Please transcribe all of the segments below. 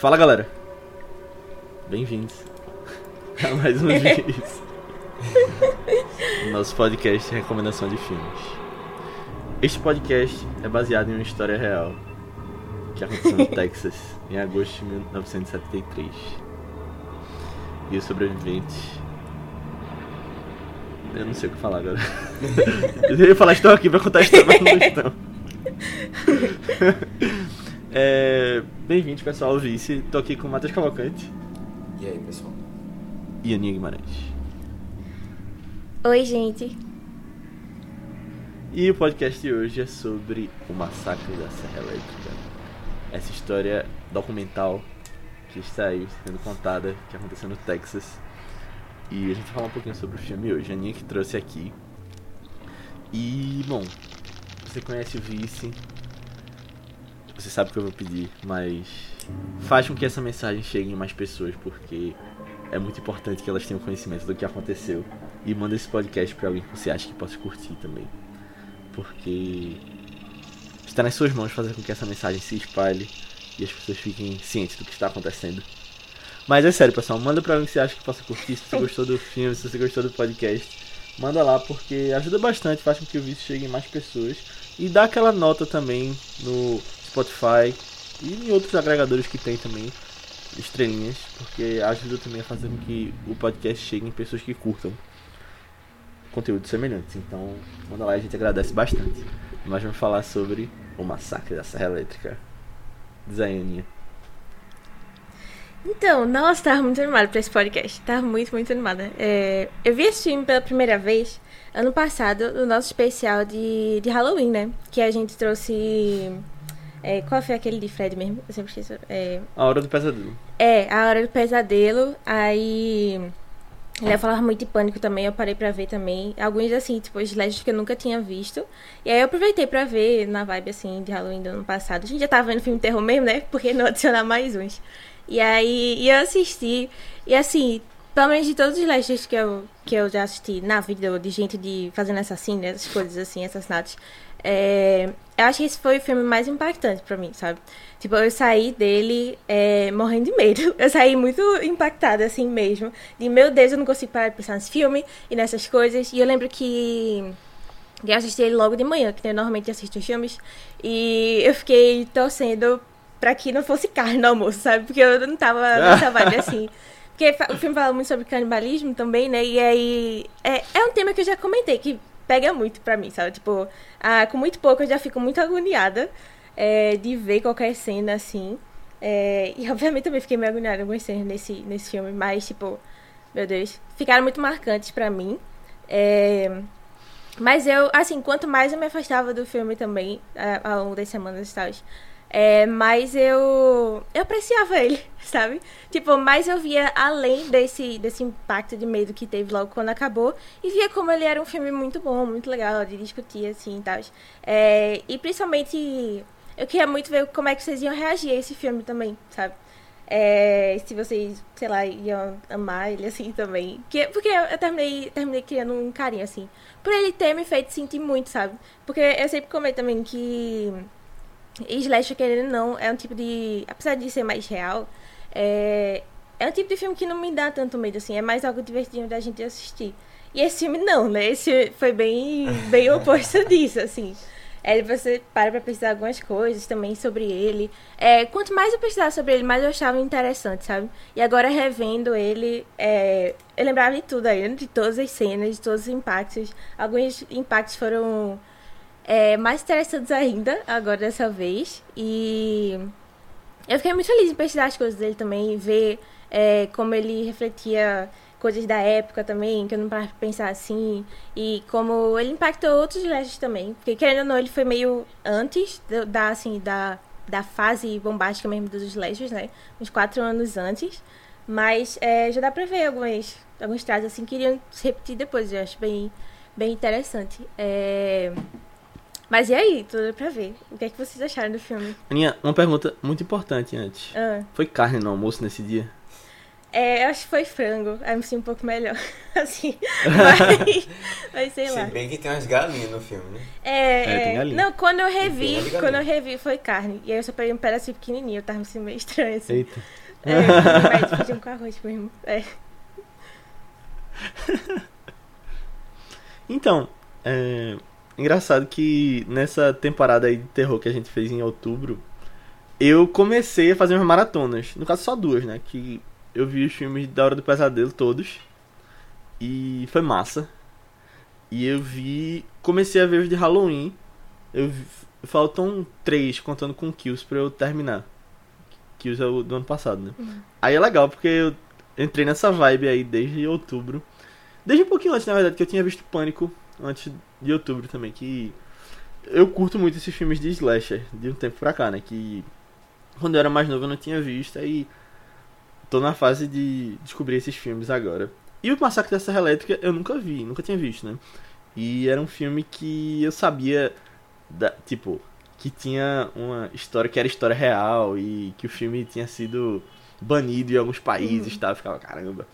Fala galera, bem-vindos a mais um vídeo. Nosso podcast recomendação de filmes. Este podcast é baseado em uma história real que aconteceu no Texas em agosto de 1973. E os sobreviventes. Eu não sei o que falar agora. Eu ia falar, estou aqui pra contar a história, mas não estão. É, Bem-vindos, pessoal, Vice. Tô aqui com o Matheus Cavalcante E aí, pessoal? e Aninha Guimarães. Oi, gente. E o podcast de hoje é sobre o massacre da Serra Elétrica. Essa história documental que está aí sendo contada, que aconteceu no Texas. E a gente vai falar um pouquinho sobre o filme hoje. A Aninha que trouxe aqui. E, bom, você conhece o Vice. Você sabe o que eu vou pedir, mas faz com que essa mensagem chegue em mais pessoas, porque é muito importante que elas tenham conhecimento do que aconteceu. E manda esse podcast pra alguém que você acha que possa curtir também. Porque está nas suas mãos fazer com que essa mensagem se espalhe e as pessoas fiquem cientes do que está acontecendo. Mas é sério, pessoal, manda pra alguém que você acha que possa curtir, se você gostou do filme, se você gostou do podcast. Manda lá, porque ajuda bastante, faz com que o vídeo chegue em mais pessoas. E dá aquela nota também no Spotify e em outros agregadores que tem também, estrelinhas, porque ajuda também a fazer com que o podcast chegue em pessoas que curtam conteúdos semelhantes. Então, manda lá, a gente agradece bastante. Nós vamos falar sobre o massacre da Serra Elétrica. Diz. Então, nossa, tava muito animada pra esse podcast. Tava muito, muito animada. É, eu vi esse filme pela primeira vez ano passado, no nosso especial de, de Halloween, né? Que a gente trouxe. É, qual foi aquele de Fred mesmo? Eu sempre esqueço. É, A Hora do Pesadelo. é, A Hora do Pesadelo. Aí. Ele ia falar muito de pânico também, eu parei pra ver também. Alguns, assim, tipo, slashers que eu nunca tinha visto. E aí eu aproveitei pra ver na vibe, assim, de Halloween do ano passado. A gente já tava vendo filme de terror mesmo, né? Por que não adicionar mais uns? E aí e eu assisti. E assim, pelo menos de todos os slashers que eu, que eu já assisti na vida, de gente de fazendo assassino, essas coisas assim, assassinatos. É, eu acho que esse foi o filme mais impactante pra mim, sabe? Tipo, eu saí dele é, morrendo de medo. Eu saí muito impactada, assim mesmo. De meu Deus, eu não consigo parar de pensar nesse filme e nessas coisas. E eu lembro que. Eu assisti ele logo de manhã, que eu normalmente assisto os filmes. E eu fiquei torcendo pra que não fosse carne no almoço, sabe? Porque eu não tava nessa vibe assim. Porque o filme fala muito sobre canibalismo também, né? E aí. É, é um tema que eu já comentei, que pega muito pra mim, sabe? Tipo, ah, com muito pouco eu já fico muito agoniada é, de ver qualquer cena assim. É, e obviamente também fiquei meio agoniada com algumas cenas nesse, nesse filme, mas, tipo, meu Deus, ficaram muito marcantes pra mim. É, mas eu, assim, quanto mais eu me afastava do filme também, ao longo das semanas e tal, é, mais eu, eu apreciava ele, sabe? Tipo, mais eu via além desse, desse impacto de medo que teve logo quando acabou, e via como ele era um filme muito bom, muito legal de discutir, assim, e tal. É, e principalmente, eu queria muito ver como é que vocês iam reagir a esse filme também, sabe? É, se vocês, sei lá, iam amar ele assim também. Que, porque eu, eu terminei, terminei criando um carinho, assim. Por ele ter me feito sentir muito, sabe? Porque eu sempre comento também que Slasher, querendo não, é um tipo de. Apesar de ser mais real, é, é um tipo de filme que não me dá tanto medo, assim. É mais algo divertido da gente assistir. E esse filme não, né? Esse foi bem, bem oposto disso, assim. É, você para pra pensar algumas coisas também sobre ele. É, quanto mais eu pesquisava sobre ele, mais eu achava interessante, sabe? E agora revendo ele, é, eu lembrava de tudo aí, de todas as cenas, de todos os impactos. Alguns impactos foram é, mais interessantes ainda, agora dessa vez. E eu fiquei muito feliz em pesquisar as coisas dele também, ver é, como ele refletia coisas da época também, que eu não parava pra pensar assim, e como ele impactou outros slashers também, porque querendo ou não, ele foi meio antes da, assim, da, da fase bombástica mesmo dos slashers, né, uns quatro anos antes, mas é, já dá pra ver algumas, alguns traços assim que iriam se repetir depois, eu acho bem, bem interessante. É... Mas e aí, tudo pra ver, o que é que vocês acharam do filme? Aninha, uma pergunta muito importante antes. Ah. Foi carne no almoço nesse dia? É, eu acho que foi frango. Aí eu me sinto um pouco melhor. Assim. Mas, mas sei lá. Se bem que tem umas galinhas no filme, né? É, É, tem é, galinha. não, quando eu tem revi, quando eu revi foi carne. E aí eu só peguei um pedacinho pequenininho, eu tava me sentindo meio estranho, assim. Eita. É, mas feijão com arroz mesmo. É. Então, é engraçado que nessa temporada aí de terror que a gente fez em outubro, eu comecei a fazer umas maratonas. No caso, só duas, né? Que eu vi os filmes da Hora do Pesadelo todos. E foi massa. E eu vi. Comecei a ver os de Halloween. Eu vi- faltam três, contando com Kills, pra eu terminar. Kills é o do ano passado, né? Aí é legal, porque eu entrei nessa vibe aí desde outubro. Desde um pouquinho antes, na verdade, que eu tinha visto Pânico antes de outubro também, que eu curto muito esses filmes de slasher de um tempo pra cá, né? Que quando eu era mais novo eu não tinha visto, aí tô na fase de descobrir esses filmes agora. E o Massacre da Serra Elétrica eu nunca vi, nunca tinha visto, né? E era um filme que eu sabia, da, tipo, que tinha uma história que era história real e que o filme tinha sido banido em alguns países e tal. Eu ficava, caramba.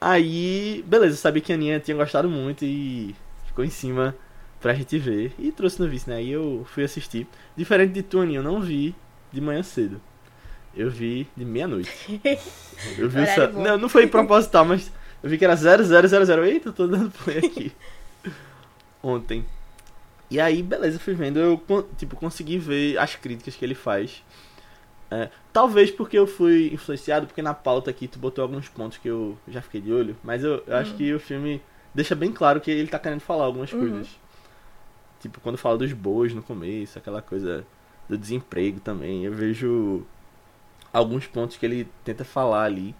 Aí, beleza, sabia que a Aninha tinha gostado muito e ficou em cima pra gente ver. E trouxe no vice, né? Aí eu fui assistir. Diferente de tu, Aninha, eu não vi de manhã cedo. Eu vi de meia-noite. Eu vi. Não, não foi proposital, mas eu vi que era 0000. Eita, eu tô dando play aqui. Ontem. E aí, beleza, fui vendo. Eu, tipo, consegui ver as críticas que ele faz. É, talvez porque eu fui influenciado, porque na pauta aqui tu botou alguns pontos que eu já fiquei de olho. Mas eu, eu acho que o filme deixa bem claro que ele tá querendo falar algumas Uhum. coisas. Tipo, quando fala dos bois no começo, aquela coisa do desemprego também. Eu vejo alguns pontos que ele tenta falar ali.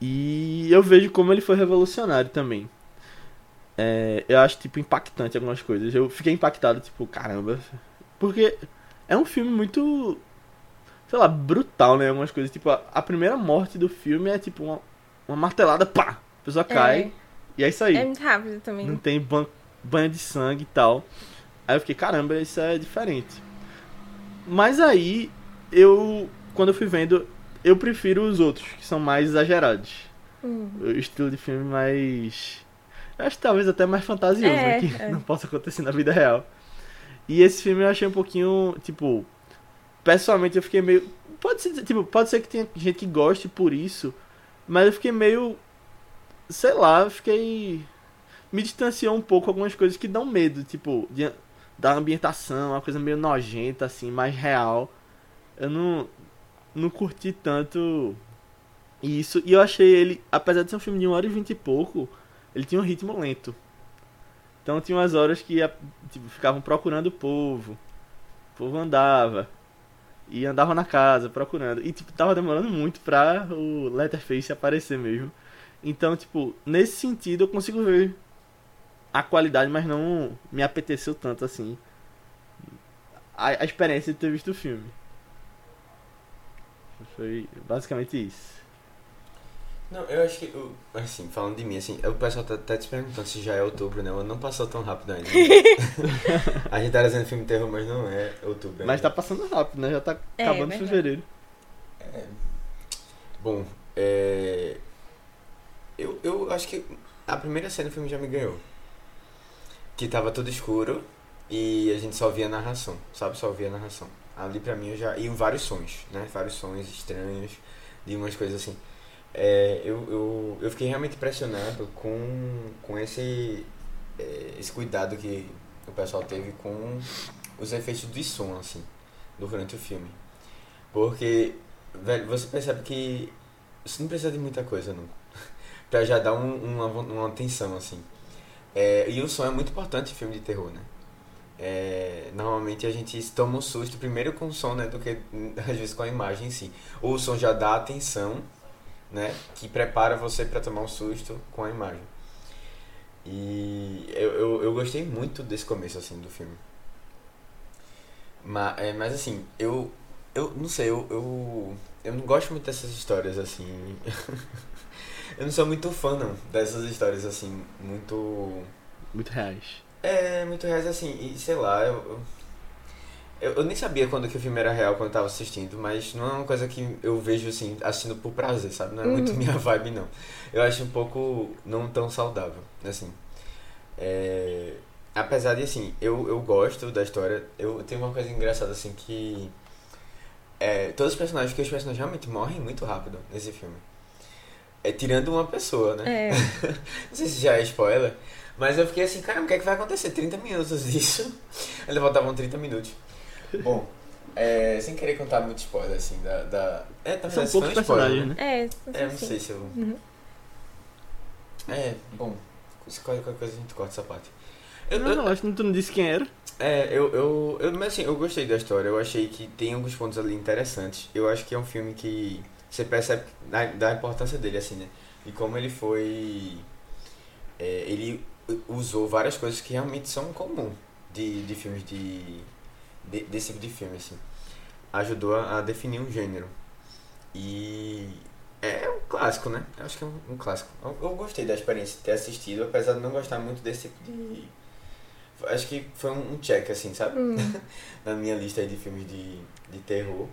E eu vejo como ele foi revolucionário também. É, eu acho, tipo, impactante algumas coisas. Eu fiquei impactado, tipo, caramba. Porque é um filme muito, sei lá, brutal, né? Algumas coisas. Tipo, a, a primeira morte do filme é, tipo, uma, uma martelada, pá! A pessoa cai e é isso aí. É muito rápido também. Não tem ban banho de sangue e tal. Aí eu fiquei, caramba, isso é diferente. Mas aí, eu, quando eu fui vendo, eu prefiro os outros, que são mais exagerados. Hum. O estilo de filme mais. Eu acho que talvez até mais fantasioso, né? É, Que é. não possa acontecer na vida real. E esse filme eu achei um pouquinho, tipo. Pessoalmente eu fiquei meio. Pode ser, tipo, pode ser que tenha gente que goste por isso, mas eu fiquei meio. Sei lá, fiquei. Me distanciou um pouco algumas coisas que dão medo, tipo, de, da ambientação, uma coisa meio nojenta, assim, mais real. Eu não. Não curti tanto isso. E eu achei ele, apesar de ser um filme de 1 hora e 20 e pouco, ele tinha um ritmo lento. Então tinha umas horas que tipo, ficavam procurando o povo. O povo andava. E andava na casa procurando. E tipo, tava demorando muito pra o Letterface aparecer mesmo. Então, tipo, nesse sentido eu consigo ver a qualidade, mas não me apeteceu tanto assim. A, a experiência de ter visto o filme. Foi basicamente isso. Não, eu acho que, o- assim, falando de mim, assim, o pessoal tá até te perguntando se já é outubro, né? O ano não passou tão rápido ainda. a gente tá dizendo filme de terror, mas não é outubro Mas tá ainda. passando rápido, né? Já tá É, acabando verdade. fevereiro. Bom, é... Eu, eu acho que a primeira cena do filme já me ganhou. Que tava tudo escuro e a gente só via a narração, sabe? Só via a narração. Ali pra mim eu já... E vários sons, né? Vários sons estranhos, de umas coisas assim. É, eu, eu, eu fiquei realmente impressionado com, com esse, é, esse cuidado que o pessoal teve com os efeitos de som, assim, durante o filme. Porque, velho, você percebe que você não precisa de muita coisa, não. pra já dar um, uma, uma tensão, assim. É, e o som é muito importante em filme de terror, né? É, normalmente a gente toma um susto primeiro com o som, né? Do que às vezes com a imagem em si. Ou o som já dá atenção, né? Que prepara você para tomar um susto com a imagem. E eu, eu, eu gostei muito desse começo, assim, do filme. Mas, é, mas assim, eu, eu não sei, eu, eu, eu não gosto muito dessas histórias, assim. eu não sou muito fã, não, dessas histórias, assim, muito. Muito reais. É, muito reais, assim, e sei lá, eu. eu- Eu, eu nem sabia quando que o filme era real quando eu tava assistindo, mas não é uma coisa que eu vejo assim, assistindo por prazer, sabe? Não é muito minha vibe, não. Eu acho um pouco não tão saudável, assim. É, apesar de, assim, eu, eu gosto da história, eu tenho uma coisa engraçada, assim, que. É, todos os personagens, que os personagens realmente morrem muito rápido nesse filme. É tirando uma pessoa, né? É. não sei se já é spoiler, mas eu fiquei assim, caramba, o que é que vai acontecer? 30 minutos disso. Eles voltavam 30 minutos. Bom, é, sem querer contar muito spoiler, assim, da. da... É, tá São esse poucos personagens, né? É, É, não sei se eu. Uhum. É, bom, se qualquer coisa a gente corta essa parte. Eu, Não, eu- não, acho que tu não disse quem era. é, eu, eu, eu, mas assim, eu gostei da história, eu achei que tem alguns pontos ali interessantes. Eu acho que é um filme que você percebe da, da importância dele, assim, né? E como ele foi. é, ele usou várias coisas que realmente são comum de, de filmes de, de. desse tipo de filme, assim. Ajudou a, a definir um gênero. E. É um clássico, né? Eu acho que é um, um clássico. Eu, eu gostei da experiência de ter assistido, apesar de não gostar muito desse tipo de. Acho que foi um, um check, assim, sabe? Hum. na minha lista aí de filmes de, de terror.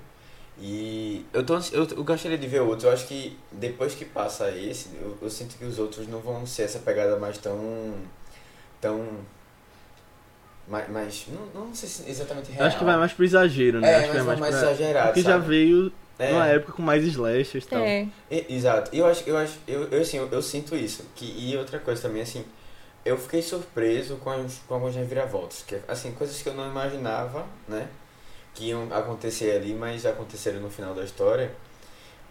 E eu, tô, eu, eu gostaria de ver outros. Eu acho que depois que passa esse, eu, eu sinto que os outros não vão ser essa pegada mais tão. tão. Mais. mais não, não sei se exatamente real. Eu acho que vai mais pro exagero, né? É, acho que mas vai mais, mais pra... exagerado. Porque já sabe? veio É. numa época com mais slashers e tal. É. E- Exato. Eu acho, eu acho, eu, eu assim, eu, eu sinto isso. Que, e outra coisa também, assim, eu fiquei surpreso com, as, com algumas reviravoltas. Que, assim, coisas que eu não imaginava, né? Que iam acontecer ali, mas aconteceram no final da história.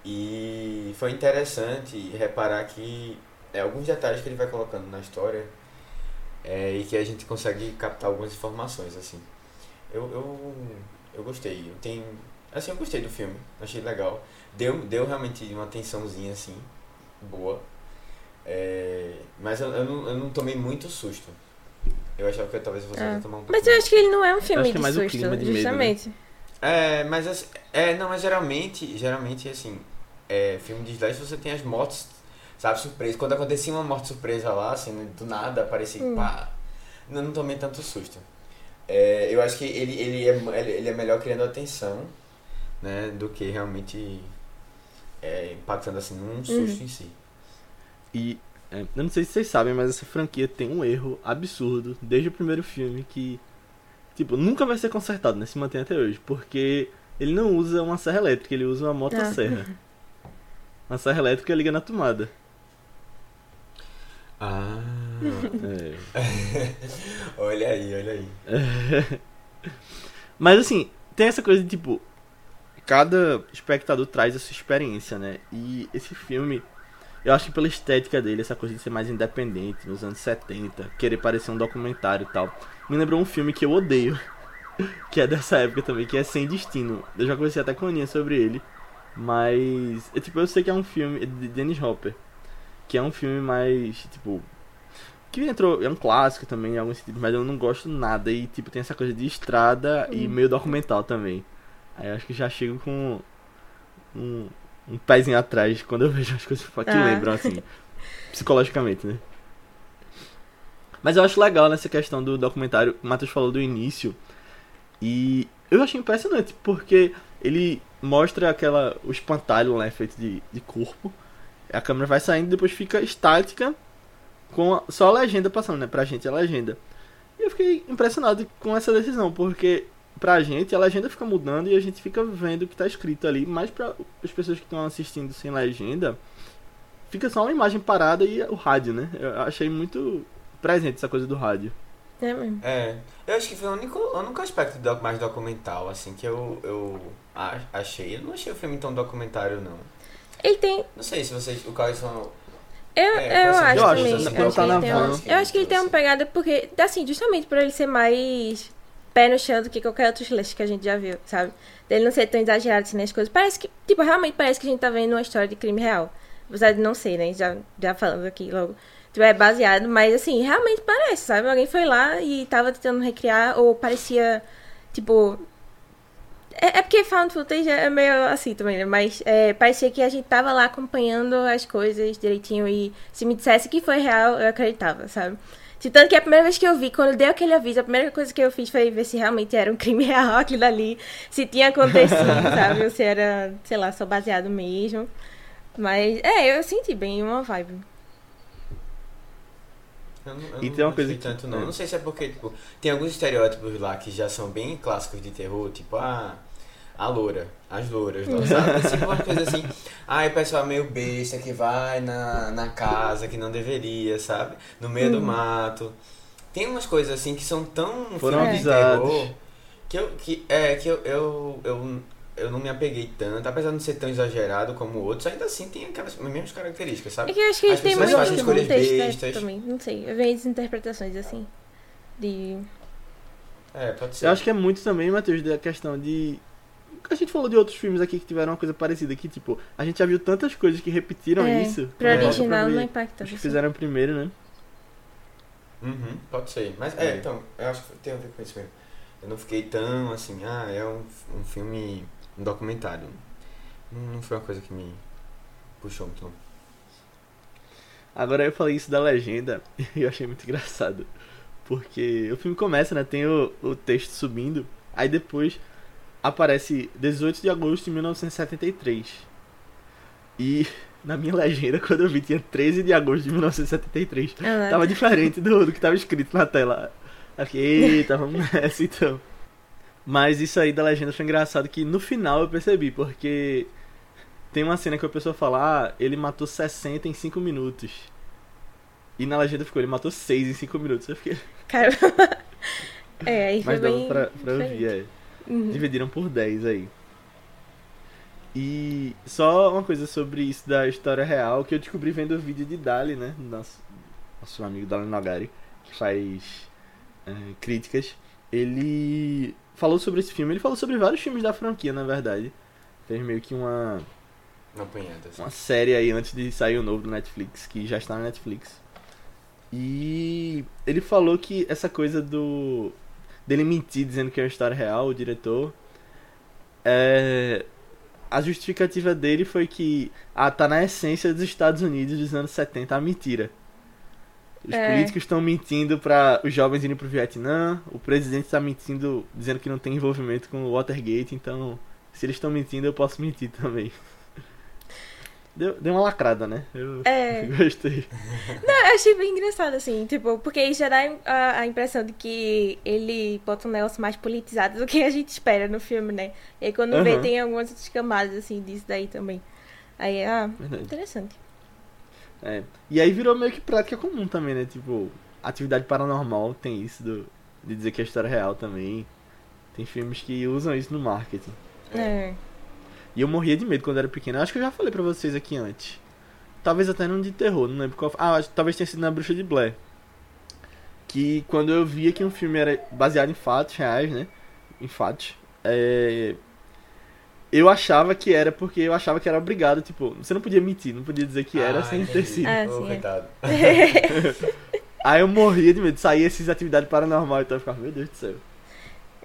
E foi interessante reparar que é, alguns detalhes que ele vai colocando na história é, e que a gente consegue captar algumas informações, assim. Eu, eu, eu gostei. Eu tenho, assim, eu gostei do filme. Achei legal. Deu, deu realmente uma tensãozinha, assim, boa. É, mas eu, eu, não, eu não tomei muito susto. Eu achava que eu talvez fosse Ah. tomar um Mas eu acho que ele não é um filme é de mais o susto, clima de medo, né? justamente. É, mas assim, é, não, mas geralmente, geralmente assim, é, filme de slash você tem as mortes, sabe, surpresa. Quando acontecia uma morte surpresa lá, assim, né, do nada aparecia, Hum. pá, não, não tomei tanto susto. É, eu acho que ele, ele, é, ele é melhor criando atenção, né, do que realmente é, impactando assim num susto em si. E é, eu não sei se vocês sabem, mas essa franquia tem um erro absurdo desde o primeiro filme que, tipo, nunca vai ser consertado, né? Se mantém até hoje. Porque ele não usa uma serra elétrica, ele usa uma motosserra. Uma serra elétrica liga na tomada. Ah, É. olha aí, olha aí. Mas assim, tem essa coisa de tipo. Cada espectador traz a sua experiência, né? E esse filme, eu acho que pela estética dele, essa coisa de ser mais independente, nos anos 70, querer parecer um documentário e tal, me lembrou um filme que eu odeio, que é dessa época também, que é Sem Destino. Eu já conheci até com a Aninha sobre ele, mas. É, tipo, eu sei que é um filme de Dennis Hopper, que é um filme mais, tipo. Que entrou, é um clássico também em alguns sentidos, mas eu não gosto nada. E tipo, tem essa coisa de estrada e meio documental também. Aí eu acho que já chego com um, um pezinho atrás quando eu vejo as coisas que Ah. lembram, assim, psicologicamente, né? Mas eu acho legal nessa questão do documentário, o Matheus falou do início. E eu achei impressionante, porque ele mostra aquela. o espantalho né, feito de, de corpo. A câmera vai saindo e depois fica estática com a- só a legenda passando, né? Pra gente a legenda. E eu fiquei impressionado com essa decisão, porque pra gente a legenda fica mudando e a gente fica vendo o que tá escrito ali, mas pra as pessoas que estão assistindo sem legenda, fica só uma imagem parada e o rádio, né? Eu achei muito presente essa coisa do rádio. É mesmo. É, eu acho que foi o único, o único aspecto mais documental, assim, que eu, eu achei. Eu não achei o filme tão documentário, não. Ele tem. Não sei se vocês, o Carlos são... Eu, É, eu um acho Eu acho, também. eu, quando acho tá que ele uma, eu acho que ele tem uma pegada porque, assim, justamente por ele ser mais pé no chão do que qualquer outro slash que a gente já viu, sabe? Dele não ser tão exagerado assim nas coisas. Parece que, tipo, realmente parece que a gente tá vendo uma história de crime real. Apesar de não ser, né? Já, já falando aqui logo. Tipo, é baseado, mas assim, realmente parece, sabe? Alguém foi lá e tava tentando recriar, ou parecia, tipo. É, é porque found footage é meio assim também, né? Mas é, parecia que a gente tava lá acompanhando as coisas direitinho e se me dissesse que foi real, eu acreditava, sabe? De tanto que a primeira vez que eu vi, quando deu aquele aviso, a primeira coisa que eu fiz foi ver se realmente era um crime real aquilo ali, se tinha acontecido, sabe? Ou se era, sei lá, só baseado mesmo. Mas, é, eu senti bem uma vibe. Eu não, eu E não tem uma coisa que- tanto não. é. Não sei se é porque, tipo, tem alguns estereótipos lá que já são bem clássicos de terror, tipo, ah, a loura, as louras, lá, sabe? Tipo uma coisa assim, ah, o pessoal meio besta que vai na, na casa que não deveria, sabe? No meio do mato. Tem umas coisas assim que são tão Foram filme de avisados. terror que eu, que, é, que eu, eu, eu, eu não me apeguei tanto, apesar de não ser tão exagerado como outros, ainda assim tem aquelas mesmas características, sabe? É que eu acho que As tem pessoas muito fazem escolhas contexto né, também. Não sei, eu vejo as interpretações assim. De. É, pode ser. Eu acho que é muito também, Matheus, da questão de. A gente falou de outros filmes aqui que tiveram uma coisa parecida, que tipo, a gente já viu tantas coisas que repetiram é, isso. Pro original não impacta. Os que assim. fizeram primeiro, né? Uhum, pode ser. Mas é, É. então, eu acho que tem a ver com isso mesmo. Eu não fiquei tão assim, ah, é um, um filme, um documentário. Não, não foi uma coisa que me puxou muito. não. Agora eu falei isso da legenda e eu achei muito engraçado. Porque o filme começa, né? Tem o, o texto subindo, aí depois aparece 18 de agosto de 1973. E na minha legenda, quando eu vi, tinha 13 de agosto de 1973. Ah, Tava diferente do, do que tava escrito na tela. Aí fiquei, eita, vamos nessa então. Mas isso aí da legenda foi engraçado que no final eu percebi, porque tem uma cena que a pessoa fala, ah, ele matou 60 em 5 minutos. E na legenda ficou, ele matou 6 em 5 minutos. Eu fiquei, Cara. é, aí foi mas dava bem. pra, pra ouvir, é. Uhum. Dividiram por 10 aí. E só uma coisa sobre isso da história real que eu descobri vendo o vídeo de Dali, né? Nosso, nosso amigo Dali Nogari, que faz é, críticas. Ele falou sobre esse filme, ele falou sobre vários filmes da franquia, na verdade. Fez meio que uma, Uma assim. uma série aí antes de sair o novo do Netflix, que já está na Netflix. E ele falou que essa coisa do dele mentir dizendo que é uma história real, o diretor, é, a justificativa dele foi que ah, tá na essência dos Estados Unidos dos anos 70 a mentira. Os É. políticos estão mentindo para os jovens irem pro Vietnã, o presidente está mentindo dizendo que não tem envolvimento com o Watergate, então se eles estão mentindo eu posso mentir também. Deu, deu uma lacrada, né? Eu É. gostei. Não, eu achei bem engraçado, assim, tipo, porque já dá a, a impressão de que ele bota um negócio mais politizado do que a gente espera no filme, né? E aí quando vê, Aham. tem algumas outras camadas, assim, disso daí também. Aí, ah, Verdade. interessante. É. E aí virou meio que prática comum também, né? Tipo, atividade paranormal tem isso do, de dizer que a história é real também. Tem filmes que usam isso no marketing. É. E eu morria de medo quando era pequeno. Eu Acho que eu já falei pra vocês aqui antes. Talvez até num de terror, não lembro qual. Ah, acho, talvez tenha sido na Bruxa de Blair. Que quando eu via que um filme era baseado em fatos reais, né? Em fatos. É... Eu achava que era porque eu achava que era obrigado. Tipo, você não podia mentir, não podia dizer que era Ah, sem ter entendi. sido. Ah, é. coitado. Aí eu morria de medo. Saía essas atividades paranormais então eu ficava, meu Deus do céu.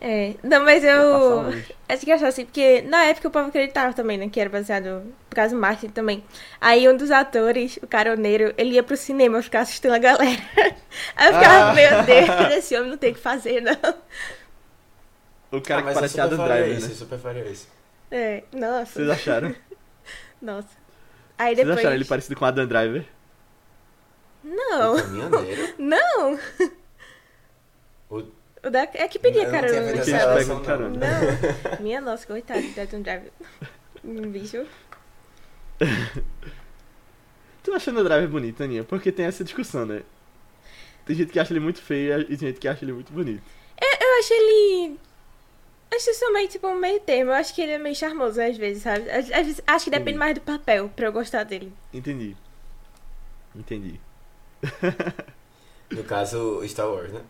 É. Não, mas eu. Acho engraçado assim, porque na época o povo acreditava também, né? Que era baseado por causa do marketing também. Aí um dos atores, o caroneiro, ele ia pro cinema ficar assustando a galera. Aí eu ficava, Ah. meu Deus, esse homem não tem o que fazer, não. O cara Ah, que eu Adam faria Driver, isso, né? eu super faria isso. É, nossa. Vocês acharam? Nossa. Aí Vocês depois. acharam ele parecido com Adam Driver? Não, O caminhoneiro? não. O... O da... É que pedia Eu não carona eles céu. pegam relação, carona. não. Não. Minha nossa, coitado do Adam Driver. Um bicho. Tu acha o Driver bonito, Aninha? Porque tem essa discussão, né? Tem gente que acha ele muito feio e gente que acha ele muito bonito. Eu acho ele. Acho isso meio tipo um meio termo. Eu acho que ele é meio charmoso às vezes, sabe? Às, às vezes, acho que depende Entendi. mais do papel pra eu gostar dele. Entendi. Entendi. No caso, Star Wars, né?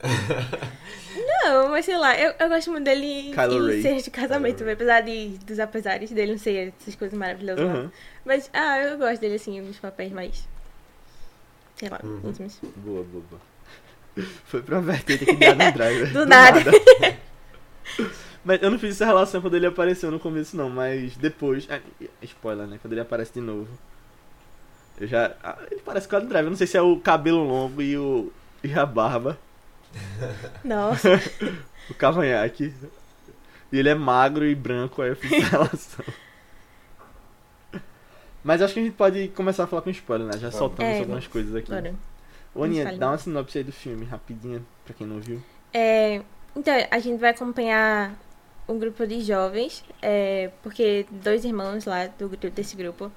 Não, mas sei lá, eu, eu gosto muito dele em, Kylo em cenas de casamento, apesar de, dos apesares dele não ser essas coisas maravilhosas. Mas, ah, eu gosto dele assim, nos papéis mais. Sei lá, Uhum. íntimos. Boa, boa, boa. Foi pra vertente aqui de Adam Driver. Do nada. Mas eu não fiz essa relação quando ele apareceu no começo, não. Mas depois. ah, spoiler, né? Quando ele aparece de novo. Eu já. ah, Ele parece com o Adam Driver. Eu não sei se é o cabelo longo e o. e a barba, Nossa. o cavanhaque. E ele é magro e branco, aí eu fiz essa relação. Mas acho que a gente pode começar a falar com spoiler, né? Já Vamos. soltamos É, algumas coisas aqui. Bora. Ô, Aninha, dá uma sinopse aí do filme, rapidinha, pra quem não viu. É, então, a gente vai acompanhar um grupo de jovens, é, porque dois irmãos lá do, desse grupo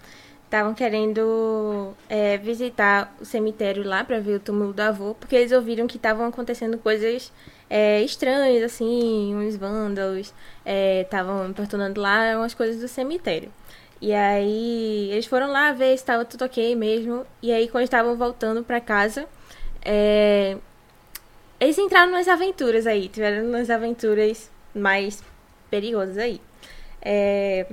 estavam querendo é, visitar o cemitério lá pra ver o túmulo do avô, porque eles ouviram que estavam acontecendo coisas é, estranhas, assim, uns vândalos estavam importunando lá umas coisas do cemitério. E aí eles foram lá ver se estava tudo ok mesmo. E aí quando estavam voltando pra casa, é, eles entraram nas aventuras aí, tiveram umas aventuras mais perigosas aí. É,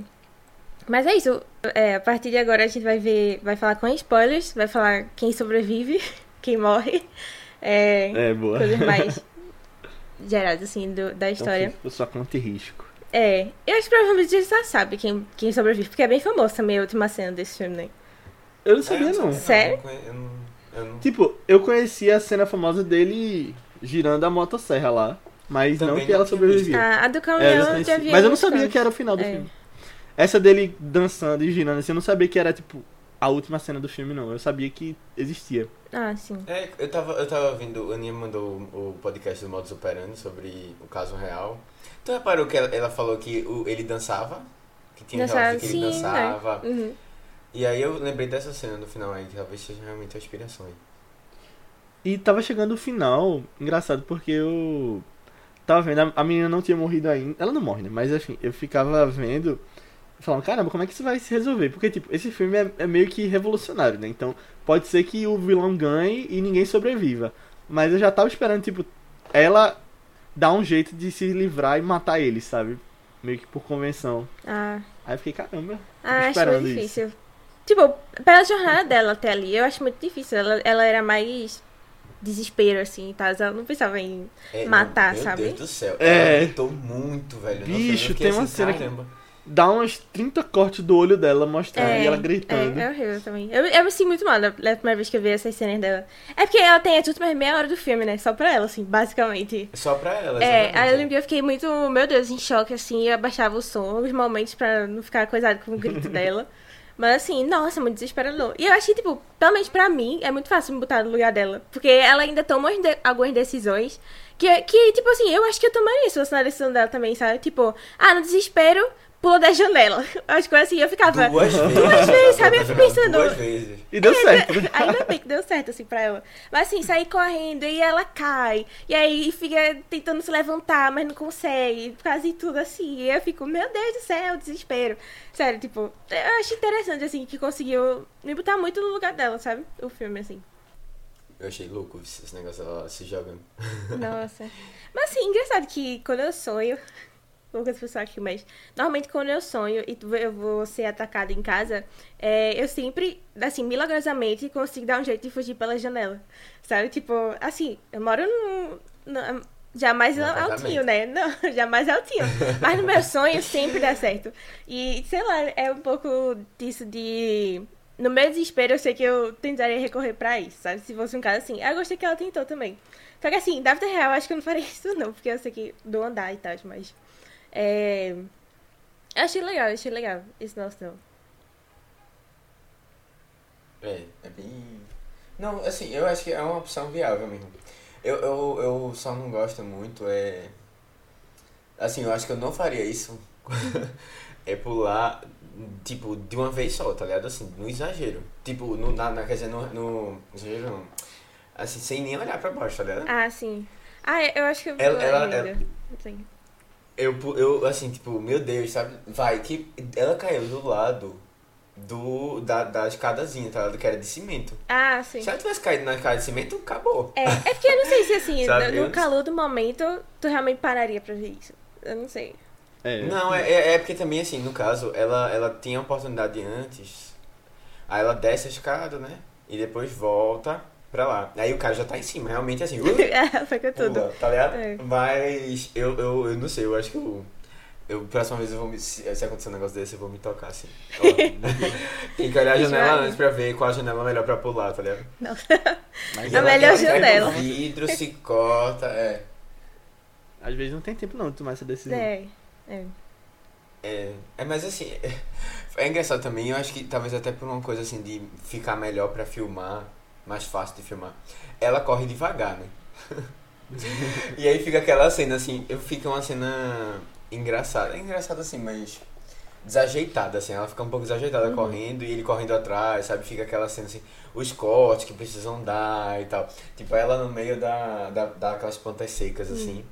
Mas é isso. É, a partir de agora a gente vai ver, vai falar com spoilers, vai falar quem sobrevive, quem morre, é, É, boa. coisas mais geradas assim do- da história. Então, por sua conta e risco. É, eu acho que provavelmente você já sabe quem, quem sobrevive, porque é bem famoso também a última cena desse filme, né? Eu não É, sabia, não. Sério? Eu não, eu não, eu não- Tipo, eu conhecia a cena famosa dele girando a motosserra lá, mas Também não que ela sobrevivia. A, a do É, eu caminhão já eu já vi mas eu não sabia que era o final do É. filme. Essa dele dançando e girando assim, eu não sabia que era, tipo, a última cena do filme, não. Eu sabia que existia. Ah, sim. É, eu tava, eu tava ouvindo, a Aninha mandou o podcast do Modus Operandi sobre o caso real. Tu reparou que ela, ela falou que o- ele dançava? Que tinha Dançava, que ele sim, dançava. Uhum. E aí eu lembrei dessa cena no final aí, que talvez seja realmente a inspiração aí. E tava chegando o final, engraçado, porque eu tava vendo, a- menina não tinha morrido ainda. Ela não morre, né? Mas enfim, eu ficava vendo, falando, caramba, como é que isso vai se resolver? Porque, tipo, esse filme é, é meio que revolucionário, né? Então, pode ser que o vilão ganhe e ninguém sobreviva. Mas eu já tava esperando, tipo, ela dar um jeito de se livrar e matar ele, sabe? Meio que por convenção. Ah, Aí eu fiquei, caramba. ah acho esperando muito isso. difícil. Tipo, pela jornada dela até ali, eu acho muito difícil. Ela, ela era mais desespero, assim, tá? Ela não pensava em. É, Matar, meu sabe? Deus do céu. É. Ela gritou muito, velho. Bicho, tem uma assim, cena que-. Dá uns 30 cortes do olho dela mostrando e ela gritando. É, é horrível também. Eu, eu me sinto muito mal da da primeira vez que eu vi essas cenas dela. É porque ela tem as últimas meia hora do filme, né? Só pra ela, assim, basicamente. Só pra ela, É, aí eu lembro eu fiquei muito, meu Deus, em choque, assim, eu abaixava o som, alguns momentos pra não ficar coisado com o grito dela. Mas assim, nossa, muito desesperador. E eu que, tipo, pelo menos pra mim, é muito fácil me botar no lugar dela. Porque ela ainda toma de- algumas decisões que, que, tipo assim, eu acho que eu tomaria se fosse na decisão dela também, sabe? Tipo, ah, no desespero, pula da janela. As coisas assim, eu ficava. Duas vezes. Duas vezes, sabe? Eu fico pensando. Duas vezes. E deu certo. né? Ainda bem que deu certo, assim, pra ela. Mas assim, sair correndo e ela cai. E aí fica tentando se levantar, mas não consegue. Quase tudo assim. E eu fico, meu Deus do céu, desespero. Sério, tipo, eu acho interessante, assim, que conseguiu me botar muito no lugar dela, sabe? O filme, assim. Eu achei louco esse negócio dela se jogando. Nossa. Mas assim, engraçado que quando eu sonho. Poucas pessoas aqui, mas normalmente quando eu sonho e eu vou ser atacada em casa, é, eu sempre, assim, milagrosamente consigo dar um jeito de fugir pela janela. Sabe? Tipo, assim, eu moro num. num- já mais Num altinho, né? Não, já mais altinho. Mas no meu sonho sempre dá certo. E, sei lá, é um pouco disso de. No meu desespero, eu sei que eu tentaria recorrer pra isso, sabe? Se fosse um caso assim. Eu gostei que ela tentou também. Só que assim, da vida real, acho que eu não faria isso não, porque eu sei que do andar e tal, mas. É. Achei legal, achei legal. Esse nosso não. É, é bem. Não, assim, eu acho que é uma opção viável mesmo. Eu, eu, eu só não gosto muito, é. Assim, eu acho que eu não faria isso. é pular, tipo, de uma vez só, tá ligado? Assim, no exagero. Tipo, no, na, na, quer dizer, no, no. Exagero não. Assim, sem nem olhar pra baixo, tá ligado? Ah, sim. Ah, eu acho que eu Ela- ela- ela- sei. Eu, pu- eu, assim, tipo, meu Deus, sabe? Vai, que ela caiu do lado do, da, da escadazinha, tá ligado? Que era de cimento. Ah, sim. Se ela tivesse caído na escada de cimento, acabou. É, é porque eu não sei se assim, Sabe, no, no calor do momento, tu realmente pararia pra ver isso. Eu não sei. É. Não, é, é, é porque também, assim, no caso, ela, ela tinha a oportunidade antes, aí ela desce a escada, né? E depois volta pra lá. Aí o cara já tá em cima, realmente assim, uh, É, foi com tudo. pula, tá ligado? É. Mas eu, eu, eu não sei, eu acho que eu. Eu, próxima vez eu vou me. Se, se acontecer um negócio desse, eu vou me tocar assim. Ó, Tem que olhar a janela antes pra ver qual a janela melhor pra pular, tá ligado? Nossa. Mas A melhor janela. o vidro, se corta, é. às vezes não tem tempo não de tomar essa decisão. É. é. É, é mas assim, é, engraçado também, eu acho que talvez até por uma coisa assim de ficar melhor pra filmar, mais fácil de filmar. Ela corre devagar, né? e aí fica aquela cena assim, eu fica uma cena engraçada, é engraçada assim, mas desajeitada assim, ela fica um pouco desajeitada correndo e ele correndo atrás, sabe? Fica aquela cena assim, os cortes que precisam dar e tal. Tipo, ela no meio da, da, daquelas plantas secas assim.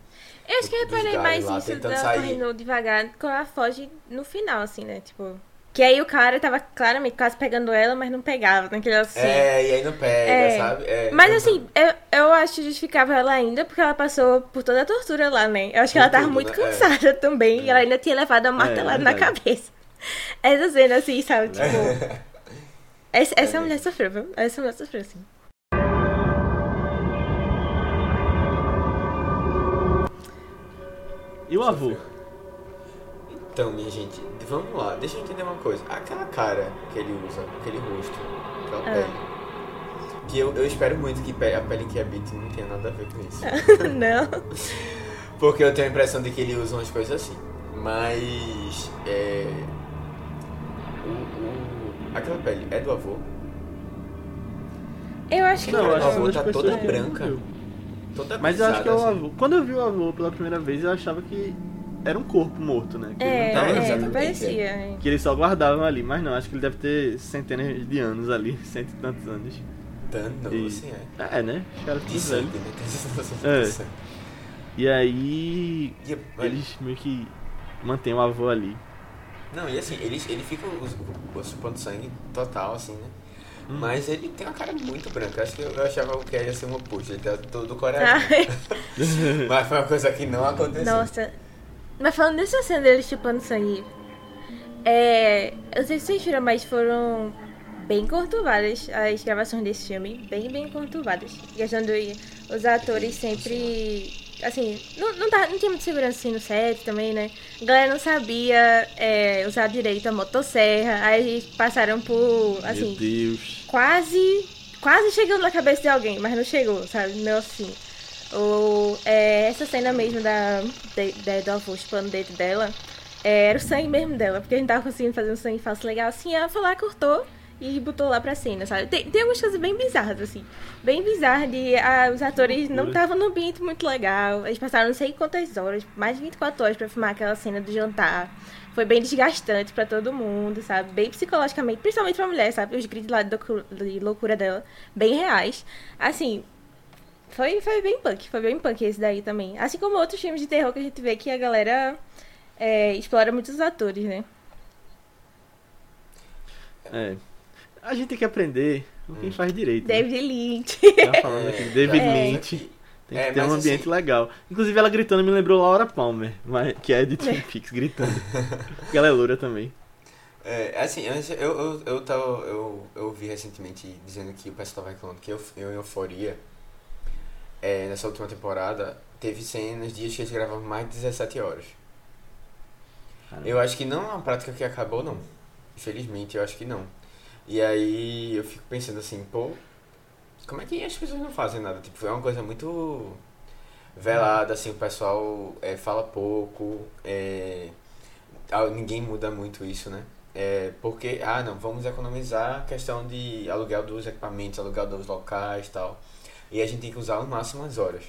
Eu acho que eu reparei mais lá isso dela sair. correndo devagar quando ela foge no final, assim, né? Tipo. Que aí o cara tava claramente quase pegando ela, mas não pegava naquele assim. É, e aí não pega, É. sabe? É, Mas assim, eu, eu acho justificável ela ainda, porque ela passou por toda a tortura lá, né? Eu acho que Por ela tava tudo, muito né? É. cansada também, e ela ainda tinha levado a martelada na verdade. cabeça. Essa cena, assim, sabe? Tipo. Essa, essa É. mulher sofreu, viu? Essa mulher sofreu, assim. E o avô? Então, minha gente, vamos lá, deixa eu entender uma coisa. Aquela cara que ele usa, aquele rosto, aquela Ah. pele. Que eu, eu espero muito que a pele que habite não tenha nada a ver com isso. não. Porque eu tenho a impressão de que ele usa umas coisas assim. Mas. É. O, o- aquela pele é do avô? Eu acho que Não, Cara, eu acho o que avô são das tá toda branca. Toda Mas eu acho que é o assim. avô. Quando eu vi o avô pela primeira vez, eu achava que era um corpo morto, né? Que ele É, não tava é, exatamente, parecia. é. Que eles só guardavam ali, mas não, acho que ele deve ter centenas de anos ali, cento e tantos anos. Dano, E- assim, é. É, né? Os caras De tudo sangue, velho. né? Tem essa sensação É. E aí. E, Eles meio que mantêm o avô ali. Não, e assim, ele, ele fica supondo sangue total, assim, né? Hum. Mas ele tem uma cara muito branca. Acho que eu, eu achava que ia ser um oposto. Ele tá todo coreano. Mas foi uma coisa que não aconteceu. nossa. Mas falando dessa cena deles chupando sangue. É. Eu sei se vocês viram, mas foram bem conturbadas as gravações desse filme. Bem, bem conturbadas. De os atores sempre. Assim, não, não, tá, não tinha muita segurança assim no set também, né? A galera não sabia é, usar direito a motosserra. Aí passaram por. Assim, Meu Deus. quase quase chegando na cabeça de alguém, mas não chegou, sabe? Meu assim. O, é, essa cena mesmo da, de, de- do avô chupando o dedo dela, é, era o sangue mesmo dela, porque a gente tava conseguindo fazer um sangue falso legal assim, ela foi lá, cortou e botou lá pra cena, sabe? Tem, tem algumas coisas bem bizarras, assim. Bem bizarras de ah, os atores não estavam num ambiente muito legal. Eles passaram não sei quantas horas, mais de 24 horas pra filmar aquela cena do jantar. Foi bem desgastante pra todo mundo, sabe? Bem psicologicamente, principalmente pra mulher, sabe? Os gritos lá de loucura dela, bem reais. Assim, foi, foi bem punk, foi bem punk esse daí também. Assim como outros filmes de terror que a gente vê que a galera é, explora muitos atores, né? É. A gente tem que aprender com quem faz direito. né? David Lynch. Tá falando aqui, David É. Lynch. Tem que É, ter um ambiente assim- legal. Inclusive, ela gritando me lembrou Laura Palmer, mas, que é de Twin Peaks, gritando. Porque ela é loura também. É, assim, eu, eu, eu, tava, eu, eu vi recentemente dizendo que o pessoal tava reclamando que eu, eu em Euforia, é, nessa última temporada, teve cenas, dias que eles gravavam mais de 17 horas. Caramba. Eu acho que não é uma prática que acabou, não. Infelizmente, eu acho que não. E aí eu fico pensando assim, pô, como é que as pessoas não fazem nada? Tipo, é uma coisa muito velada, assim, o pessoal é, fala pouco, é, ninguém muda muito isso, né? É, porque, ah, não, vamos economizar a questão de aluguel dos equipamentos, aluguel dos locais e tal. E a gente tem que usar no máximo as horas.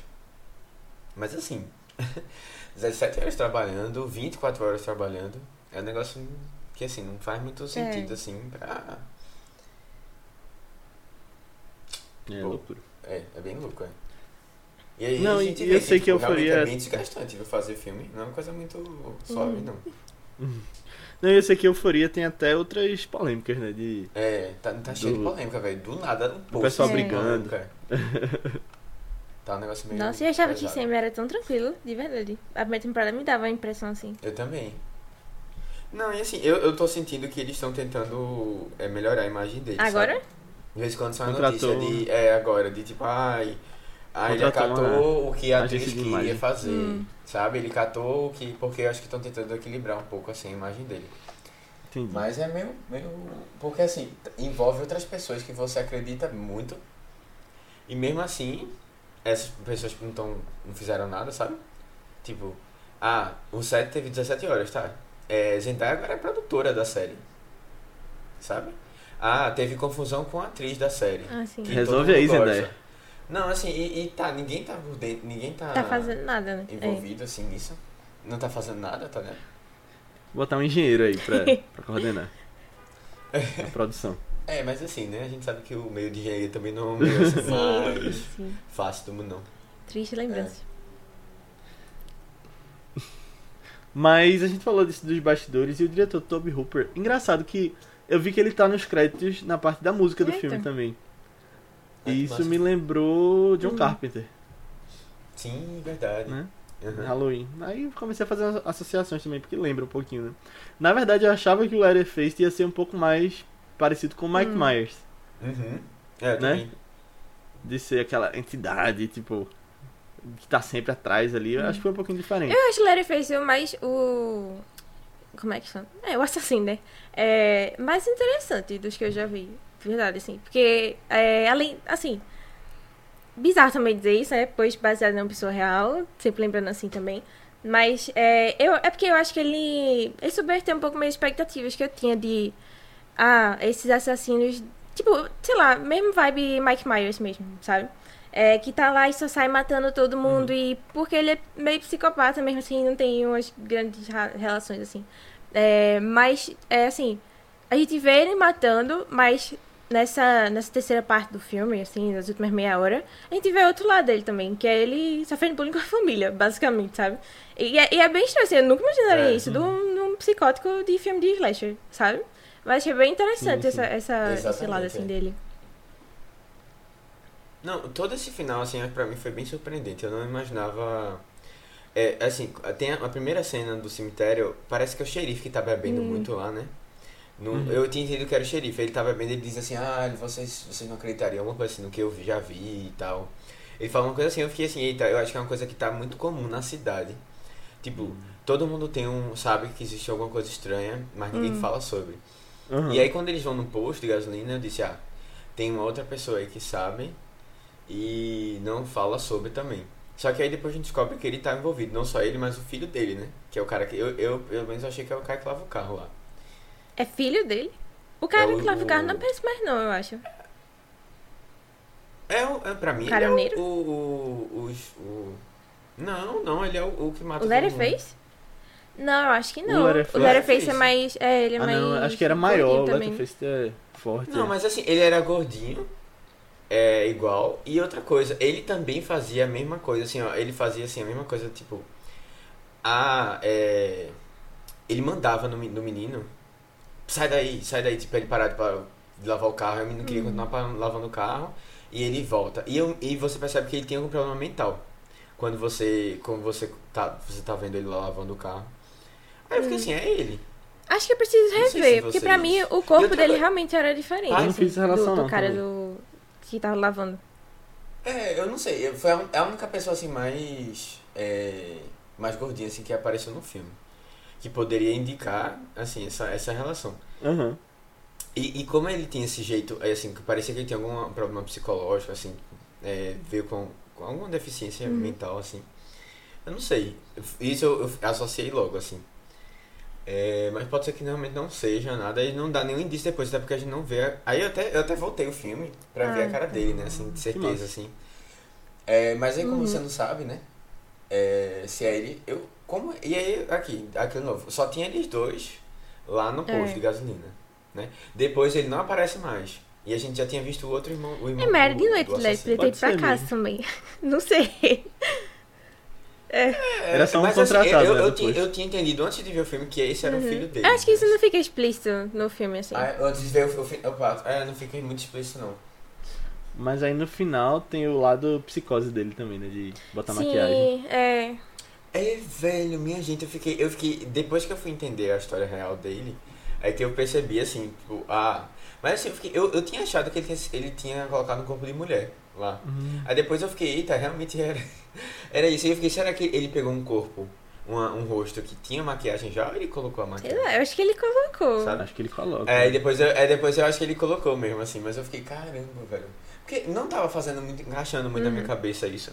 Mas assim, 17 horas trabalhando, 24 horas trabalhando, é um negócio que assim, não faz muito sentido assim pra. É Pô. loucura. É, é bem louco, é. E aí Não, a gente e vê eu sei que tipo, realmente Euforia- É bem desgastante viu, fazer filme, não é uma coisa muito suave, Hum. não. Não, eu sei que Euforia tem até outras polêmicas, né? De. É, tá, tá cheio de Do- polêmica, velho. Do nada, um pouco. pessoal de brigando. tá um negócio meio. Nossa, eu achava que pesado. sempre era tão tranquilo, de verdade. A primeira temporada me dava a impressão assim. Eu também. Não, e assim, eu, eu tô sentindo que eles estão tentando é, melhorar a imagem deles. Agora? sabe? De vez em quando sai uma Contratou. notícia de. É, agora, de tipo, ai. Ah, ele acatou o que a atriz queria fazer, Hum. sabe? Ele catou o que... Porque eu acho que estão tentando equilibrar um pouco, assim, a imagem dele. Entendi. Mas é meio, meio... Porque, assim, envolve outras pessoas que você acredita muito. E mesmo assim, essas pessoas que não, tão, não fizeram nada, sabe? Tipo, ah, o set teve 17 horas, tá? É, Zendaya agora é produtora da série. Sabe? Ah, teve confusão com a atriz da série. Ah, sim. que Resolve aí, gosta. Zendaya. Não, assim, e, e tá, ninguém tá por dentro, ninguém tá, Tá fazendo nada, né? É. envolvido assim nisso. Não tá fazendo nada, tá ligado? Vou botar um engenheiro aí pra, pra coordenar. A produção. É, mas assim, né? A gente sabe que o meio de engenharia também não é o meio assim, Sim, mais sim. fácil do mundo, não. Triste lembrança. Mas a gente falou disso dos bastidores e o diretor Toby Hooper. Engraçado que eu vi que ele tá nos créditos na parte da música do Eita. filme também. E isso massa. me lembrou John Hum. Carpenter, Sim, verdade. né? Uhum. Halloween. Aí eu comecei a fazer associações também, porque lembra um pouquinho, né? Na verdade, eu achava que o Letterface ia ser um pouco mais parecido com o Mike Hum. Myers. Uhum. É, Né? também. De ser aquela entidade, tipo, que tá sempre atrás ali. Eu acho que foi um pouquinho diferente. Eu acho o Letterface o mais o como é que chama? É, o assassino, né? É mais interessante dos que eu já vi. Verdade, assim. Porque, é, além, assim, bizarro também dizer isso, né? Pois baseado em uma pessoa real, sempre lembrando assim também. Mas é, eu, é porque eu acho que ele, ele subverteu um pouco minhas expectativas que eu tinha de, ah, esses assassinos, tipo, sei lá, mesmo vibe Mike Myers mesmo, sabe? É, que tá lá e só sai matando todo mundo e porque ele é meio psicopata mesmo assim, não tem umas grandes ra- relações assim. É, mas, é assim, a gente vê ele matando, mas nessa, nessa terceira parte do filme, assim, nas últimas meia hora, a gente vê outro lado dele também, que é ele sofrendo bullying com a família, basicamente, sabe? E é, e é bem estranho, assim, eu nunca imaginaria É. isso de um, de um psicótico de filme de slasher, sabe? Mas achei bem interessante Sim, sim. essa, essa, esse lado, assim, é. dele. Não, todo esse final, assim, pra mim foi bem surpreendente. Eu não imaginava. É, assim, tem a, a primeira cena do cemitério, parece que é o xerife que tá bebendo Hum. muito lá, né? No- Uhum. Eu tinha entendido que era o xerife. Ele tá bebendo ele diz assim: Ah, vocês, vocês não acreditariam, alguma coisa assim, no que eu já vi e tal. Ele fala uma coisa assim, eu fiquei assim: Eita, eu acho que é uma coisa que tá muito comum na cidade. Tipo, todo mundo tem um. sabe que existe alguma coisa estranha, mas ninguém Hum. fala sobre. Uhum. E aí quando eles vão no posto de gasolina, eu disse, ah, tem uma outra pessoa aí que sabe e não fala sobre também. Só que aí depois a gente descobre que ele tá envolvido, não só ele, mas o filho dele, né? Que é o cara que. Eu, eu pelo menos achei que é o cara que lava o carro lá. É filho dele? O cara É o- que lava o carro o- não aparece mais não, eu acho. É, o- é pra mim, ele é o, o, o, o- Não, não, ele é o, o que mata O todo mundo. Letterface? Não, eu acho que não. O O Letterface- Letterface é mais... É, ele é Ah, mais... não, acho que era maior. O. Letterface é forte. Não, é. mas assim, ele era gordinho, é igual. E outra coisa, ele também fazia a mesma coisa, assim, ó. Ele fazia assim, a mesma coisa, tipo. Ah, é. Ele mandava no, no menino. Sai daí, sai daí, tipo, ele parar de, pa- de lavar o carro. E o menino queria continuar pa- lavando o carro. E ele volta. E, eu, e você percebe que ele tem algum problema mental. Quando você. Quando você tá, você tá vendo ele lá lavando o carro. Aí eu fiquei assim, é ele. Acho que eu preciso sei se rever, porque pra mim o corpo dele realmente era diferente. Ah, eu não fiz essa relação do, do não cara também. do... que tava lavando. É, eu não sei. eu- Foi a, un- é a única pessoa assim mais. É, mais gordinha assim que apareceu no filme. Que poderia indicar, assim, essa, essa relação. Aham. E, e como ele tinha esse jeito, é, assim, que parecia que ele tinha algum problema psicológico, assim, é, veio com, com alguma deficiência Uhum. mental, assim. Eu não sei. Isso eu, eu associei logo, assim. É, mas pode ser que realmente não seja nada e não dá nenhum indício depois, até porque a gente não vê. a- Aí eu até, eu até voltei o filme pra Ah, ver a cara tá. dele, né? Assim, de certeza, assim. É, mas aí como Uhum. você não sabe, né? É, se é ele. Eu. Como. E aí, aqui, aqui de novo, só tinha eles dois lá no posto É. de gasolina. Né? Depois ele não aparece mais. E a gente já tinha visto o outro irmão. O irmão É merda do- de noite, ele ter Pode ido pra casa também. Não sei. É, Era só um mas, assim, contratado, eu, né, eu, tinha, eu tinha entendido antes de ver o filme que esse era o filho dele. Eu Uhum. acho que isso não fica explícito no filme, assim. Ah, antes de ver o, o filme. É, não fica muito explícito, não. Mas aí no final tem o lado psicose dele também, né? De botar maquiagem. Sim, é. É, velho, minha gente, eu fiquei, eu fiquei. Depois que eu fui entender a história real dele, É que eu percebi assim, tipo, ah. Mas assim, eu, fiquei, eu, eu tinha achado que ele tinha, ele tinha colocado um corpo de mulher lá. Uhum. Aí depois eu fiquei, eita, realmente era. Era isso. E eu fiquei, será que ele pegou um corpo, uma- um rosto que tinha maquiagem já ou ele colocou a Sei maquiagem? lá, eu acho que ele colocou. Sabe? Acho que ele coloca. É, e depois eu, é, depois eu acho que ele colocou mesmo, assim, mas eu fiquei, caramba, velho. Porque não tava fazendo muito, encaixando muito na minha cabeça isso.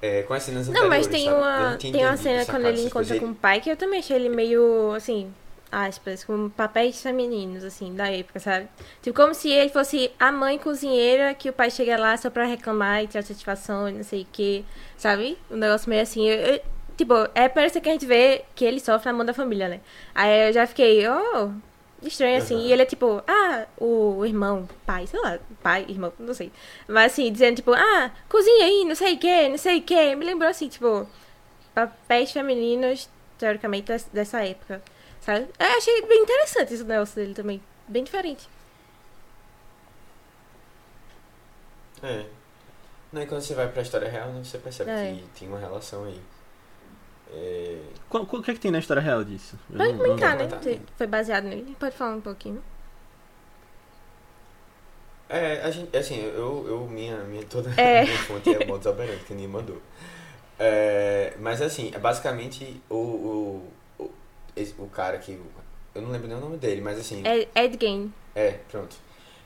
É, com as cenas Uhum. Não, mas tem sabe? Uma, tem uma cena quando ele essas encontra com o pai que eu também achei ele meio, assim, aspas, com papéis femininos, assim, da época, sabe? Tipo, como se ele fosse a mãe cozinheira que o pai chega lá só pra reclamar e tirar satisfação e não sei o que, sabe? Um negócio meio assim. eu- eu- tipo, é parece que a gente vê que ele sofre na mão da família, né? Aí eu já fiquei, oh, estranho assim. Aham. E ele é tipo, ah, o irmão, pai, sei lá, pai, irmão, não sei. Mas assim, dizendo tipo, ah, cozinha aí, não sei o que, não sei o que. Me lembrou assim, tipo, papéis femininos, teoricamente, des- dessa época. Sabe? Eu achei bem interessante esse negócio dele também. Bem diferente. É. Não, e quando você vai pra história real, né, você percebe É. que tem uma relação aí. É... Qual- qual- O que é que tem na história real disso? Eu Pode não- não- comentar, né? Foi baseado nele. Pode falar um pouquinho. É, a gente, assim, eu, eu minha, minha, toda É. minha fonte é o modus operandi que Ninho mandou. É, mas assim, é basicamente o, o, o, cara que, eu não lembro nem o nome dele, mas assim, É Ed Gein. é, pronto.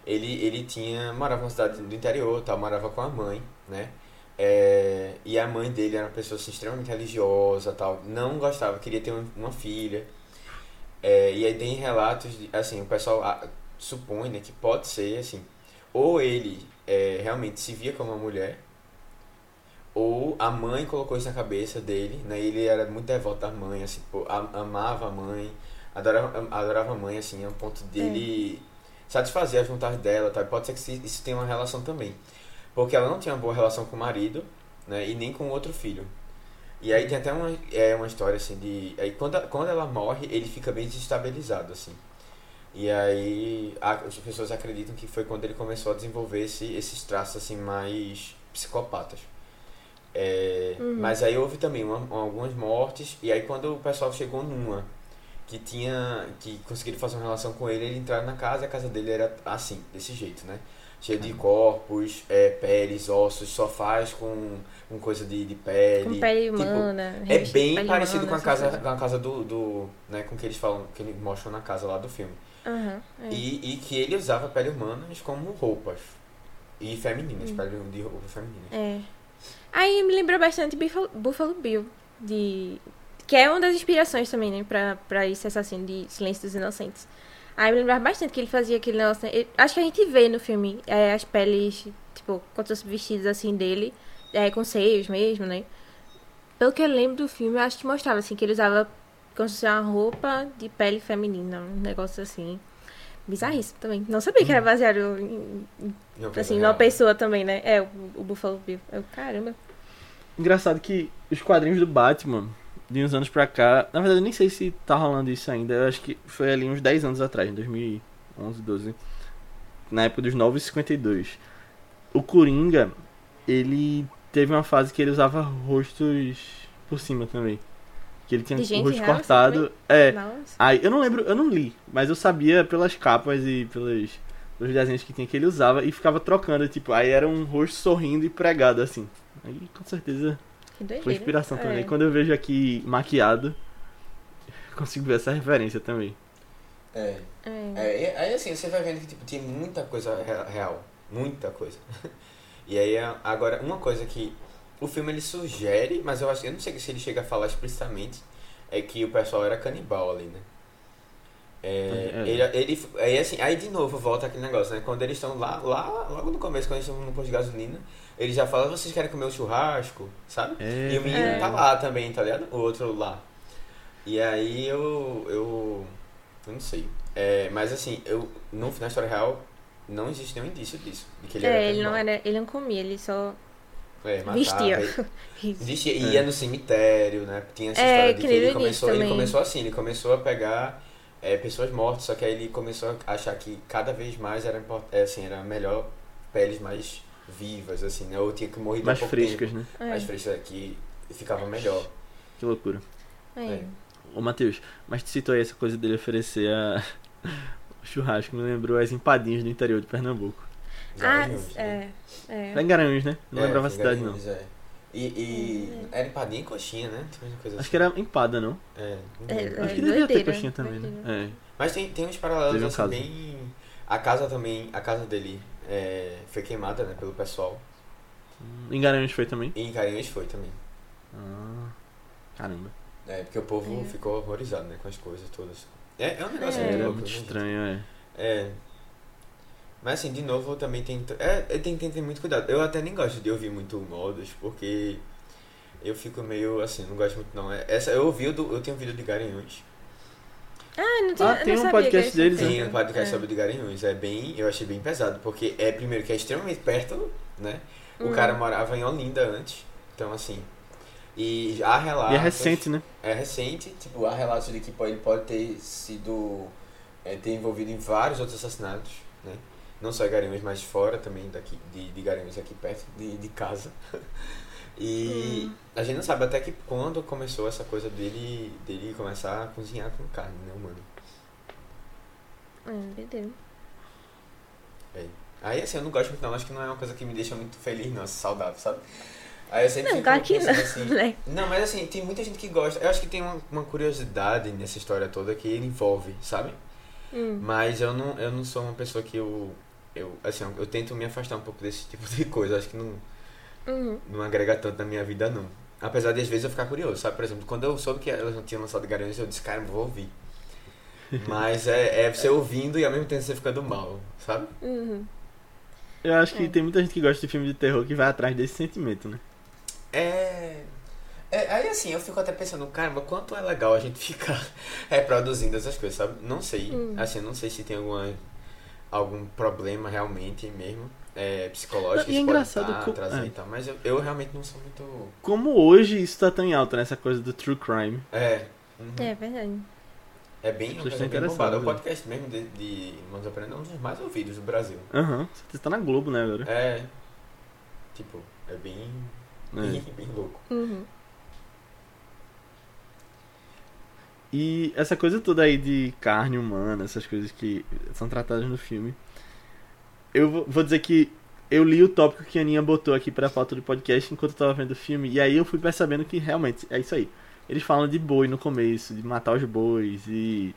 Ele, ele tinha, morava numa cidade do interior, tal, morava com a mãe, né? É, e a mãe dele era uma pessoa assim, extremamente religiosa, tal, não gostava, queria ter um- uma filha. É, e aí tem relatos, de, assim, o pessoal ah, supõe né, que pode ser, assim, ou ele é, realmente se via como uma mulher, ou a mãe colocou isso na cabeça dele, né? Ele era muito devoto da mãe, assim, pô, amava a mãe, adorava, adorava a mãe, assim, ao ponto dele satisfazer as vontades dela, tá? Pode ser que isso- tenha uma relação também. Porque ela não tinha uma boa relação com o marido, né? E nem com o outro filho. E aí tem até uma, é, uma história, assim, de... Aí quando, quando ela morre, ele fica bem desestabilizado, assim. E aí a- as pessoas acreditam que foi quando ele começou a desenvolver esse, esses traços, assim, mais psicopatas. É, Mas aí houve também uma- algumas mortes, e aí quando o pessoal chegou numa que tinha que conseguiram fazer uma relação com ele, ele entraram na casa e a casa dele era assim, desse jeito, né? Cheio de corpos, é, peles, ossos, sofás com, com coisa de, de pele. Com pele Tipo, humana. é bem parecido humana, com a casa, com a casa do, do. né, com que eles falam, que eles mostram na casa lá do filme. Aham, é. E, e que ele usava pele humanas como roupas. E femininas, Hum. pele de roupa feminina. É. Aí me lembrou bastante Buffalo, Buffalo Bill, de... que é uma das inspirações também, né, pra, pra esse assassino de Silêncio dos Inocentes. Aí me lembrava bastante que ele fazia aquele negócio. né, ele- acho que a gente vê no filme é, as peles, tipo, com os vestidos assim dele, é, com seios mesmo, né? Pelo que eu lembro do filme, acho que mostrava assim que ele usava como se fosse uma roupa de pele feminina, um negócio assim. Bizarríssimo também. Não sabia que era baseado em, em assim, numa pessoa também, né? É, o, o Buffalo Bill. Eu, caramba. Engraçado que os quadrinhos do Batman, de uns anos pra cá, na verdade eu nem sei se tá rolando isso ainda, eu acho que foi ali uns 10 anos atrás, em 2011, 12, na época dos 952. O Coringa, ele teve uma fase que ele usava rostos por cima também. Que ele tinha o rosto assim, cortado. É, Nossa. Aí, eu não lembro, eu não li, mas eu sabia pelas capas e pelos, pelos desenhos que tinha que ele usava e ficava trocando, tipo, aí era um rosto sorrindo e pregado assim. Aí com certeza foi inspiração também. É. Quando eu vejo aqui maquiado, consigo ver essa referência também. É. É. É, aí assim, você vai vendo que tipo, tinha muita coisa re- real. Muita coisa. E aí, agora, uma coisa que o filme ele sugere, mas eu acho eu não sei se ele chega a falar explicitamente, é que o pessoal era canibal ali, né? É, É. ele, ele, aí assim, aí de novo volta aquele negócio, né? Quando eles estão lá, lá, logo no começo, quando eles estão no posto de gasolina, ele já fala, vocês querem comer o churrasco, sabe? É, E o menino tá lá também, tá ligado? O outro lá. E aí eu. Eu. Eu não sei. É, mas assim, eu, no, na história real, não existe nenhum indício disso. De que ele era É, ele não era. Ele não comia, ele só É, matava, vestia. e- ia no cemitério, né? Tinha essa É, história de que que ele começou, ele começou assim, ele começou a pegar é, pessoas mortas, só que aí ele começou a achar que cada vez mais era, é, assim, era melhor peles mais vivas, assim, né? Ou tinha que morrer mais pouco frescas, tempo, né? É. mais frescas, que ficava melhor. Que loucura. É. É. Ô Matheus, mas tu citou aí essa coisa dele oferecer a... o churrasco, me lembrou as empadinhas do interior de Pernambuco. Ah, Garanhuns, né? é. É. Lá em Garanhuns, né? Não É, lembrava a cidade, não. Garanhuns, é. E, e era empadinha e coxinha, né? Acho assim. que era empada, não? É, não É, lembro. Acho que devia ter coxinha também, né? doideira. É. Mas tem, tem uns paralelos um assim, caso. bem. A casa também, a casa dele é, foi queimada, né, pelo pessoal. Em Garanhuns foi também? E em Carinhos foi também. Ah, caramba. É, porque o povo É. ficou horrorizado, né, com as coisas todas. É, é um negócio É. muito louco, muito né, gente? estranho, é. É. Mas assim, de novo, eu também tento. É, eu tenho que ter muito cuidado. Eu até nem gosto de ouvir muito modos, porque eu fico meio assim, não gosto muito não. É- Essa, eu ouvi, o do, eu tenho ouvido de Garanhuns. Ah, não tinha, Ah, tem não um sabia podcast que deles, eles Tem né? um podcast É. sobre de Garanhuns. É bem. Eu achei bem pesado, porque é primeiro que é extremamente perto, né? O Hum. cara morava em Olinda antes. Então assim. E há relatos. E é recente, né? É recente, tipo, há relatos de que ele pode ter sido. É, ter envolvido em vários outros assassinatos, né? Não só em Garanhuns, mas fora também daqui, de, de Garanhuns, aqui perto de, de casa. E a gente não sabe até que quando começou essa coisa dele, dele começar a cozinhar com carne, né, humano? Hum, entendeu. Aí assim, eu não gosto muito não, acho que não é uma coisa que me deixa muito feliz, não, saudável, sabe? Aí eu sempre Não, claro que pensando não, assim, né? Não, mas assim, tem muita gente que gosta. Eu acho que tem uma, uma curiosidade nessa história toda que ele envolve, sabe? Hum. Mas eu não, eu não sou uma pessoa que eu. Eu, assim, eu tento me afastar um pouco desse tipo de coisa. Acho que não, Uhum. não agrega tanto na minha vida, não. Apesar de às vezes eu ficar curioso, sabe? Por exemplo, quando eu soube que elas não tinham lançado Garanhuns, eu disse, cara, eu vou ouvir. Mas é, é você ouvindo e ao mesmo tempo você ficando mal, sabe? Uhum. Eu acho que É. tem muita gente que gosta de filme de terror que vai atrás desse sentimento, né? É. é aí assim, eu fico até pensando, caramba, quanto é legal a gente ficar reproduzindo essas coisas, sabe? Não sei. Hum. Assim, não sei se tem alguma, algum problema realmente mesmo. É, psicológico E é que isso pode engraçado tá, co- trazer é. e tal, mas eu, eu realmente não sou muito. Como hoje isso tá tão em alta, nessa coisa do true crime. É. uhum. É verdade. É bem, estão bem bombada. O interessadas, podcast mesmo de, de Manos Aprendendo é um dos mais ouvidos do Brasil. Aham, você tá na Globo, né, agora? É. Tipo, é bem. Bem, É. bem louco. Uhum. E essa coisa toda aí de carne humana, essas coisas que são tratadas no filme. Eu vou- dizer que eu li o tópico que a Aninha botou aqui pra pauta do podcast enquanto eu tava vendo o filme, e aí eu fui percebendo que realmente é isso aí. Eles falam de boi no começo, de matar os bois e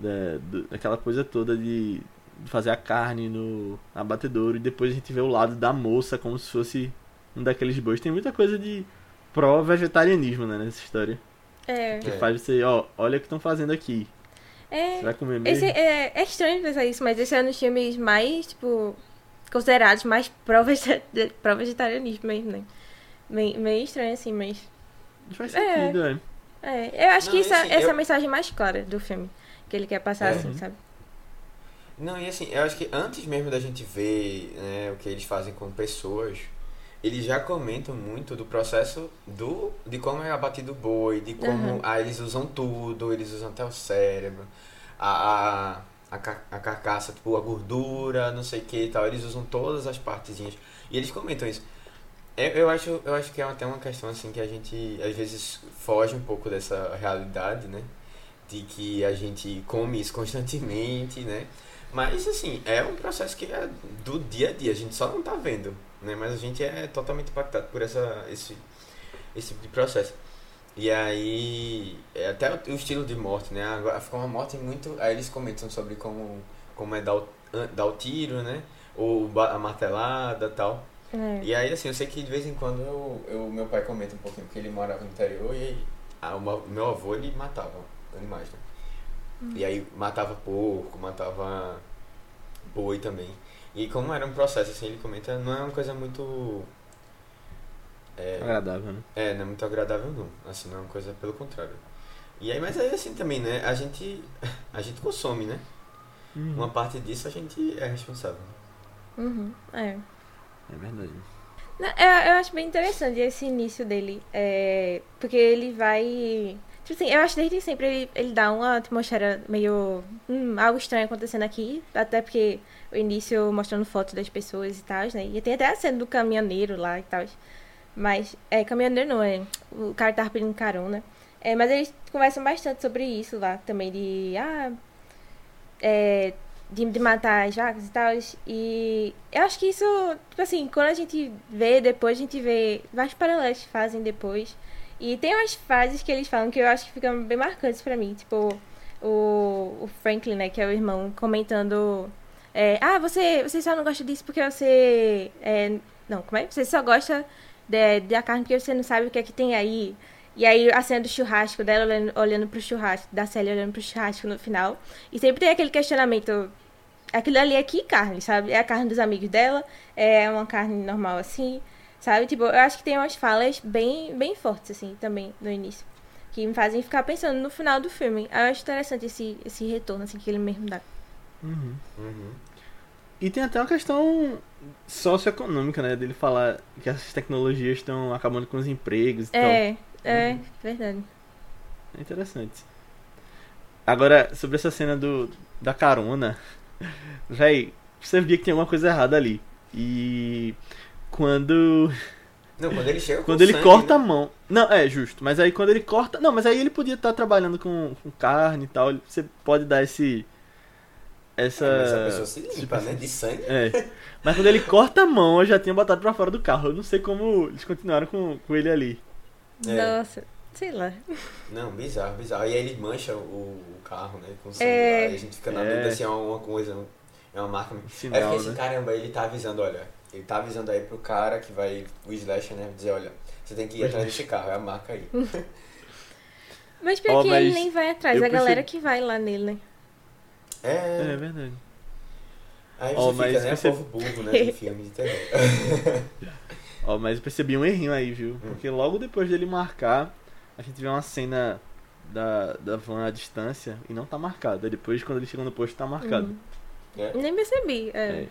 da- do- daquela coisa toda de fazer a carne no abatedouro, e depois a gente vê o lado da moça como se fosse um daqueles bois. Tem muita coisa de pró-vegetarianismo né, nessa história. É. Que É. faz você, ó, olha o que estão fazendo aqui. Você É, vai comer mesmo? esse, é, é estranho pensar isso, mas esse é um dos filmes mais, tipo, considerados mais pró-vegeta- pró-vegetarianismo mesmo, né? Meio, meio estranho, assim, mas. Não faz É. sentido, é. É, eu acho Não, que isso, é- assim, essa é eu- a mensagem mais clara do filme. Que ele quer passar, É. assim, sabe? Não, e assim, eu acho que antes mesmo da gente ver né, o que eles fazem com pessoas, eles já comentam muito do processo do de como é abatido o boi, de como Aham. ah, eles usam tudo, eles usam até o cérebro, a, a, a, a carcaça, tipo, a gordura, não sei o que e tal, eles usam todas as partezinhas. E eles comentam isso. Eu, eu, acho, eu acho que é até uma questão assim que a gente às vezes foge um pouco dessa realidade, né? De que a gente come isso constantemente, né? Mas assim, é um processo que é do dia a dia, a gente só não tá vendo, né? Mas a gente é totalmente impactado por essa, esse, esse tipo de processo. E aí, é até o, o estilo de morte, né? Agora fica uma morte muito. Aí eles comentam sobre como, como é dar o, dar o tiro, né? Ou a martelada e tal. É. E aí, assim, eu sei que de vez em quando eu, eu, meu pai comenta um pouquinho, porque ele morava no interior e aí, ah, o meu- meu avô ele matava animais, né? E aí matava porco, matava boi também. E como era um processo, assim, ele comenta, não é uma coisa muito. É, Agradável, né? é, não é muito agradável não. Assim, não é uma coisa pelo contrário. E aí, mas é assim também, né? A gente, a gente consome, né? Uhum. Uma parte disso a gente é responsável. Uhum, é. É verdade. Eu, eu acho bem interessante esse início dele. É, porque ele vai. Tipo assim, eu acho que desde sempre ele, ele dá uma atmosfera meio. Hum, algo estranho acontecendo aqui. Até porque o início mostrando fotos das pessoas e tal, né? E tem até a cena do caminhoneiro lá e tal. Mas, é, caminhoneiro não, é. O cara tava pedindo carona. É, mas eles conversam bastante sobre isso lá também, de. Ah. É, de, de matar as vacas e tal. E eu acho que isso, tipo assim, quando a gente vê depois, a gente vê vários paralelos que fazem depois. E tem umas frases que eles falam que eu acho que ficam bem marcantes pra mim. Tipo, o, o Franklin, né, que é o irmão, comentando. É, ah, você, você só não gosta disso porque você. É, não, como é? Você só gosta de, da carne porque você não sabe o que é que tem aí. E aí a cena do churrasco dela olhando, olhando pro churrasco, da Célia olhando pro churrasco no final. E sempre tem aquele questionamento. Aquilo ali é que carne, sabe? É a carne dos amigos dela, é uma carne normal assim, sabe? Tipo, eu acho que tem umas falas bem, bem fortes, assim, também no início. Que me fazem ficar pensando no final do filme. Eu acho interessante esse, esse retorno, assim, que ele mesmo dá. Uhum. Uhum. E tem até uma questão socioeconômica, né? Dele falar que essas tecnologias estão acabando com os empregos e É, é, Uhum. verdade. tal. É interessante. Agora, sobre essa cena do da carona, véi, você via que tem alguma coisa errada ali. E quando Não, quando ele chega com quando ele sangue, corta a né? mão. Não, é justo, mas aí quando ele corta, não, mas aí ele podia estar trabalhando com, com carne e tal, você pode dar esse essa É, mas a pessoa se limpa, tipo né? assim, De sangue. É. Mas quando ele corta a mão, eu já tinha botado pra fora do carro. Eu não sei como eles continuaram com, com ele ali. É. Nossa, sei lá. Não, bizarro, bizarro. E aí ele mancha o, o carro, né? Com sangue É. E a gente fica na É. dúvida se é uma coisa, é uma marca. Aí eu fiquei assim, né? caramba, ele tá avisando, olha. Ele tá avisando aí pro cara que vai, o slasher, né? Dizer, olha, você tem que ir atrás desse carro, é a marca aí. Mas pior Ó, que ele mas nem vai atrás, eu a galera percebi- que vai lá nele, né? É. É verdade. Aí Ó, você mas fica, né? você- Povo burro, né? De filme de terror. Ó, mas eu percebi um errinho aí, viu? Hum. Porque logo depois dele marcar, a gente vê uma cena da, da van à distância e não tá marcada. Depois, quando ele chega no posto, tá marcado. Hum. É? Nem percebi. É. É.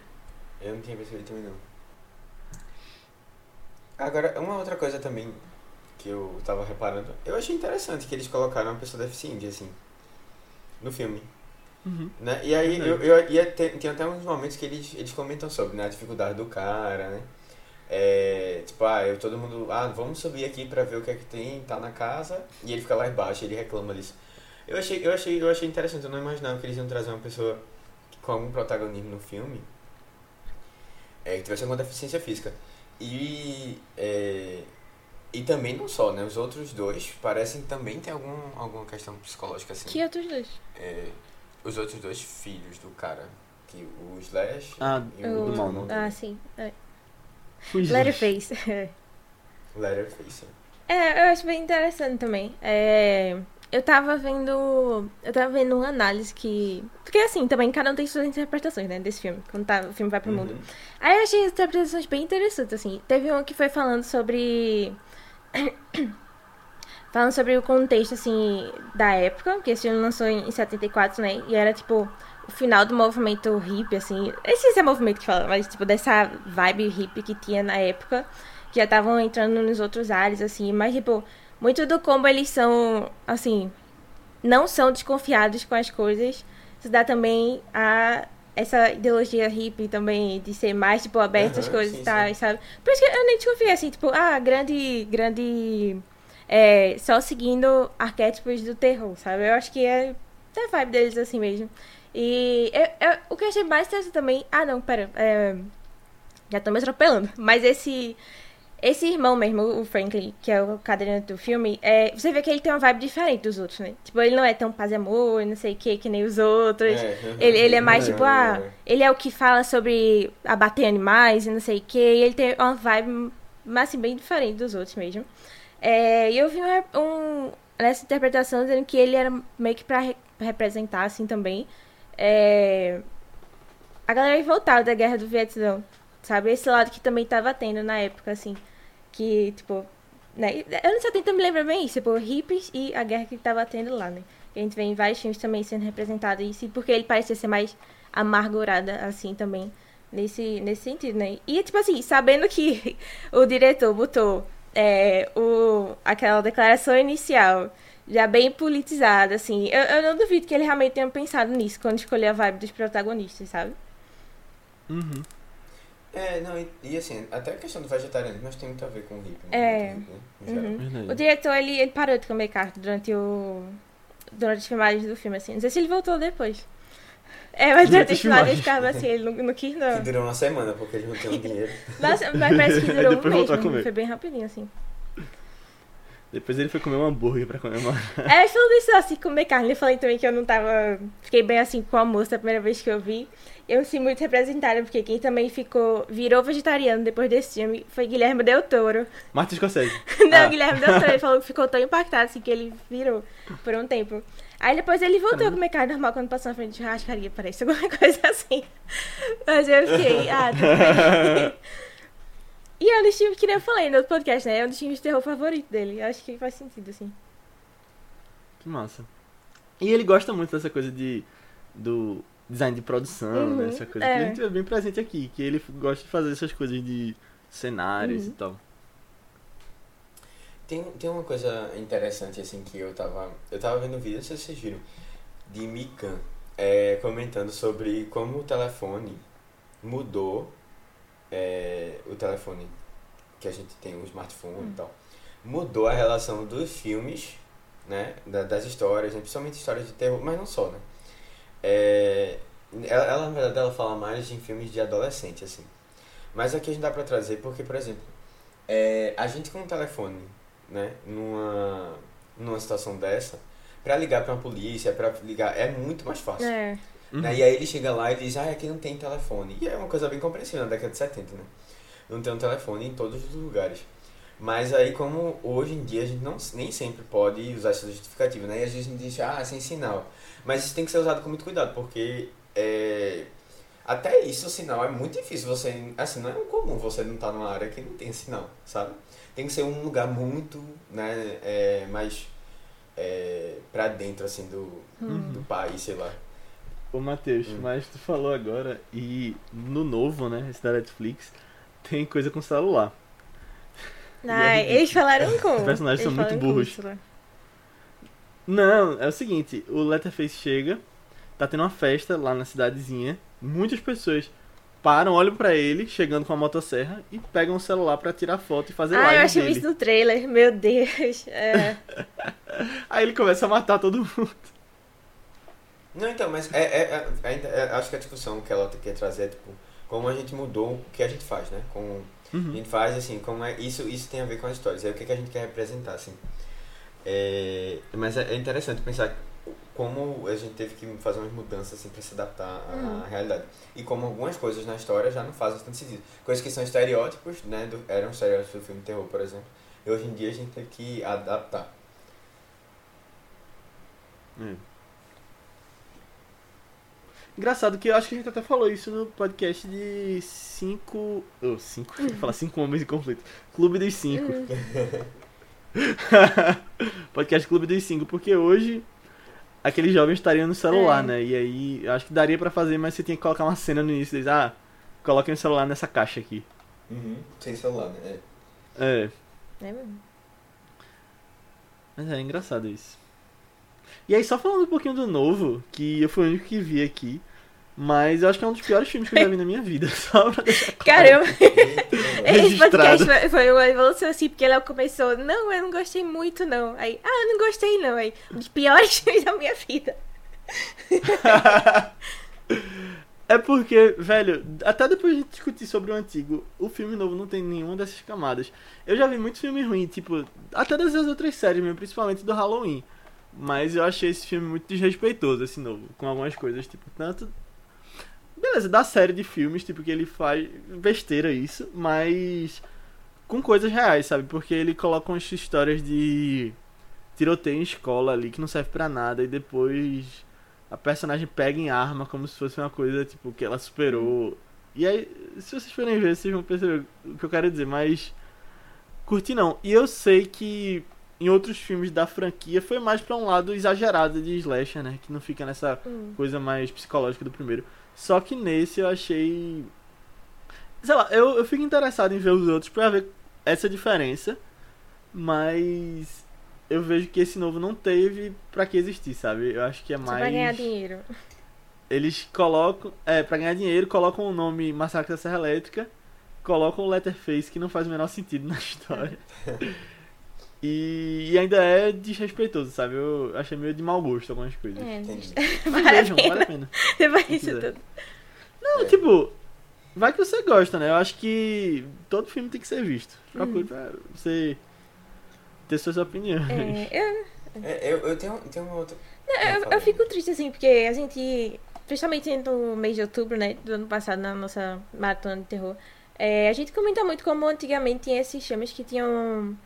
Eu não tinha percebido também não. Agora, uma outra coisa também que eu tava reparando, eu achei interessante que eles colocaram uma pessoa deficiente, assim, no filme. Uhum. Né? E aí, eu, eu, e tem, tem até uns momentos que eles, eles comentam sobre, né? A dificuldade do cara, né? É, tipo, ah, eu, todo mundo, ah, vamos subir aqui pra ver o que é que tem, tá na casa, e ele fica lá embaixo, ele reclama disso. Eu achei, eu achei, eu achei interessante, eu não imaginava que eles iam trazer uma pessoa com algum protagonismo no filme é, que tivesse alguma deficiência física. E, é, e também não só, né? Os outros dois parecem também ter algum, alguma questão psicológica assim. Que outros dois? É, os outros dois filhos do cara, que o Slash Ah, e O- o do mal? Ah, dele, sim. É. Letterface. Letterface. É, eu acho bem interessante também. É, eu tava vendo. Eu tava vendo uma análise que. Porque assim, também cada um tem suas interpretações, né, desse filme, quando tá, o filme vai pro mundo. Uhum. Aí eu achei as interpretações bem interessantes, assim. Teve uma que foi falando sobre. falando sobre o contexto, assim, da época, que esse filme lançou em 74, né? E era tipo o final do movimento hippie, assim. Esse é movimento que fala, mas tipo, dessa vibe hippie que tinha na época. Que já estavam entrando nos outros ares, assim. Mas, tipo, muito do como eles são, assim. Não são desconfiados com as coisas. Isso dá também a essa ideologia hippie também, de ser mais, tipo, aberto às Aham, coisas sim, e tal, sim. sabe? Por isso que eu nem desconfiei, assim, tipo, ah, grande, grande... É, só seguindo arquétipos do terror, sabe? Eu acho que é da vibe deles assim mesmo. E eu, eu- o que eu achei mais interessante também... Ah, não, pera. é, já tô me atropelando. Mas esse... Esse irmão mesmo, o Franklin, que é o cadeirante do filme, é, você vê que ele tem uma vibe diferente dos outros, né? Tipo, ele não é tão paz e amor, não sei o que, que nem os outros. É. Ele, ele é mais É, tipo, ah, é. ele é o que fala sobre abater animais e não sei o que. E ele tem uma vibe, mas assim, bem diferente dos outros mesmo. É, E eu vi um, um- nessa interpretação dizendo que ele era meio que pra re- representar, assim, também, é, a galera revoltada da guerra do Vietnã, sabe? Esse lado que também tava tendo na época, assim, que, tipo, né? Anos 70 me lembra bem isso, tipo, hippies e a guerra que tava tendo lá, né? A gente vê em vários filmes também sendo representado isso, porque ele parecia ser mais amargurada, assim, também, nesse, nesse sentido, né? E, tipo assim, sabendo que o diretor botou é, o, aquela declaração inicial já bem politizada, assim, eu, eu não duvido que ele realmente tenha pensado nisso quando escolheu a vibe dos protagonistas, sabe? Uhum. É, não, e, e assim, até a questão do vegetarianismo, mas tem muito a ver com o hippie. É. Né? Em geral. Uhum. O diretor, ele, ele parou de comer carne durante o... Durante as filmagens do filme, assim. Não sei se ele voltou depois. É, mas durante as filmagens ele ficava assim, ele não, não quis, Que não. durou uma semana, porque eles não tinham dinheiro. Nossa, mas parece que durou um mês, comer. foi bem rapidinho, assim. Depois ele foi comer um hambúrguer pra comemorar. É, falando isso assim, comer carne, eu falei também que eu não tava. Fiquei bem assim com o almoço da primeira vez que eu vi. Eu me sinto muito representada, porque quem também ficou. virou vegetariano depois desse filme foi Guilherme Del Toro. Martin Scorsese. Não, Ah. Guilherme Del Toro, ele falou que ficou tão impactado assim que ele virou por um tempo. Aí depois ele voltou a comer carne normal quando passou na frente de churrascaria, parece alguma coisa assim. Mas eu fiquei, ah, tudo bem. E é um dos filmes que nem eu falei no outro podcast, né? É um dos filmes de terror favorito dele. Eu acho que faz sentido, assim. Que massa. E ele gosta muito dessa coisa de do design de produção, Uhum, né? Essa coisa é. que a gente vê bem presente aqui, que ele gosta de fazer essas coisas de cenários Uhum. e tal. Tem, tem uma coisa interessante, assim, que eu tava. Eu tava vendo um vídeo, não sei se vocês viram, de Mikan, é, comentando sobre como o telefone mudou é, o telefone que a gente tem, o smartphone e tal. Mudou a relação dos filmes, né? da- das histórias, né, principalmente histórias de terror, mas não só, né? É, ela, ela, na verdade, ela fala mais em filmes de adolescente, assim. Mas aqui a gente dá pra trazer porque, por exemplo, é, a gente com um telefone, né, numa, numa situação dessa, pra ligar pra uma polícia, pra ligar, é muito mais fácil. É. Uhum. Né? E aí ele chega lá e diz, ah, aqui não tem telefone. E é uma coisa bem compreensível na década de 70, né? Não tem um telefone em todos os lugares. Mas aí, como hoje em dia a gente não, nem sempre pode usar essa justificativa, né? E às vezes a gente diz, ah, sem sinal. Mas isso tem que ser usado com muito cuidado, porque é, até isso o sinal é muito difícil. Você, assim, não é comum você não estar numa área que não tem sinal, sabe? Tem que ser um lugar muito, né, é, mais é, pra dentro, assim, do, Hum. do país, sei lá. Ô Matheus, Hum. mas tu falou agora, e no novo, né, esse da Netflix, tem coisa com celular. Ah, é eles falaram como? Os personagens Eles são muito burros. lá. Não, é o seguinte, o Letterface chega, tá tendo uma festa lá na cidadezinha, muitas pessoas param, olham pra ele, chegando com a motosserra, e pegam o celular pra tirar foto e fazer Ah, eu live achei dele. isso no trailer, meu Deus. É. Aí ele começa a matar todo mundo. Não, então, mas é, é, é- é- acho que a discussão que ela quer trazer é tipo como a gente mudou o que a gente faz, né? Com, a Uhum. gente faz assim, como é isso isso tem a ver com as histórias. Aí o que, que a gente quer representar assim. É, mas é, é interessante pensar como a gente teve que fazer umas mudanças assim para se adaptar à Uhum. realidade e como algumas coisas na história já não fazem tanto sentido. Coisas que são estereótipos, né? Do, eram estereótipos do filme terror, por exemplo. E hoje em dia a gente teve que adaptar. É. Engraçado que eu acho que a gente até falou isso no podcast de cinco. Oh, cinco. Eu falar cinco homens em conflito. Clube dos cinco. Hum. podcast Clube dos cinco, porque hoje aqueles jovens estariam no celular, É. né? E aí eu acho que daria pra fazer, mas você tinha que colocar uma cena no início deles. Ah, coloquem o celular nessa caixa aqui. Sem celular, né? É. É mesmo. Mas é engraçado isso. E aí, só falando um pouquinho do novo, que eu fui o único que vi aqui, mas eu acho que é um dos piores filmes que eu já vi na minha vida, só pra deixar claro. Caramba, esse podcast foi uma evolução assim, porque ela começou, não, eu não gostei muito, não. Aí, ah, eu não gostei, não. Aí, um dos piores filmes da minha vida. É porque, velho, até depois de discutir sobre o antigo, o filme novo não tem nenhuma dessas camadas. Eu já vi muito filme ruim, tipo, até das outras séries mesmo, principalmente do Halloween. Mas eu achei esse filme muito desrespeitoso, esse novo, com algumas coisas, tipo, tanto. Beleza, da série de filmes, tipo, que ele faz besteira isso, mas com coisas reais, sabe? Porque ele coloca umas histórias de tiroteio em escola ali que não serve pra nada e depois a personagem pega em arma como se fosse uma coisa, tipo, que ela superou. E aí, se vocês forem ver, vocês vão perceber o que eu quero dizer, mas curti não. E eu sei que em outros filmes da franquia foi mais pra um lado exagerado de slasher, né? Que não fica nessa Hum. coisa mais psicológica do primeiro. Só que nesse eu achei. Sei lá, eu, eu fico interessado em ver os outros pra ver essa diferença. Mas eu vejo que esse novo não teve pra que existir, sabe? Eu acho que é Só mais. pra ganhar dinheiro. Eles colocam. É, pra ganhar dinheiro, colocam o nome Massacre da Serra Elétrica. colocam o Letterface que não faz o menor sentido na história. E, e ainda é desrespeitoso, sabe? Eu achei meio de mau gosto algumas coisas. É, vale a vejam, pena. vale a pena. Depois quiser. tudo. Não, É. tipo, vai que você gosta, né? Eu acho que todo filme tem que ser visto. Procure pra você ter suas opiniões. É, eu, É, eu, eu tenho, tenho uma outra. eu, Fala eu aí. fico triste, assim, porque a gente, principalmente no mês de outubro, né, do ano passado, na nossa maratona de terror, é, a gente comenta muito como antigamente tinha esses filmes que tinham,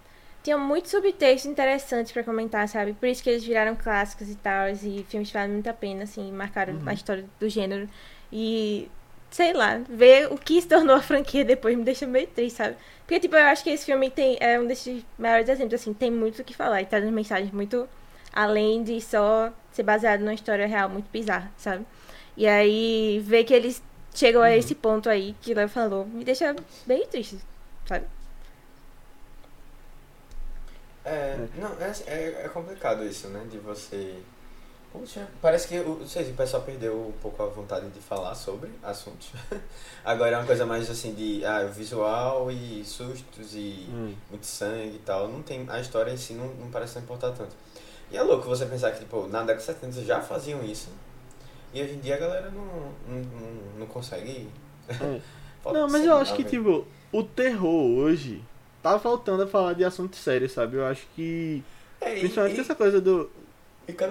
tinham muitos subtextos interessantes pra comentar, sabe? Por isso que eles viraram clássicos e tal, e filmes que valem muito a pena, assim, marcaram Uhum. a história do gênero. E, sei lá, ver o que se tornou a franquia depois me deixa meio triste, sabe? Porque, tipo, eu acho que esse filme tem, é um desses maiores exemplos, assim, tem muito o que falar e traz mensagens muito além de só ser baseado numa história real muito bizarra, sabe? E aí, ver que eles chegam a esse ponto aí que o Léo falou, me deixa bem triste, sabe? É, não, é, é, é complicado isso, né? De você. Poxa, parece que o, não sei, se o pessoal perdeu um pouco a vontade de falar sobre assuntos. Agora é uma coisa mais assim de ah, visual e sustos e Hum. muito sangue e tal. Não tem, a história em si não, não parece importar tanto. E é louco você pensar que tipo, na década de 70 já faziam isso. E hoje em dia a galera não, não, não, não consegue. É. Não, mas eu acho que, tipo, o terror hoje tá faltando a falar de assuntos sérios, sabe? Eu acho que. É, e- Principalmente e- essa coisa do,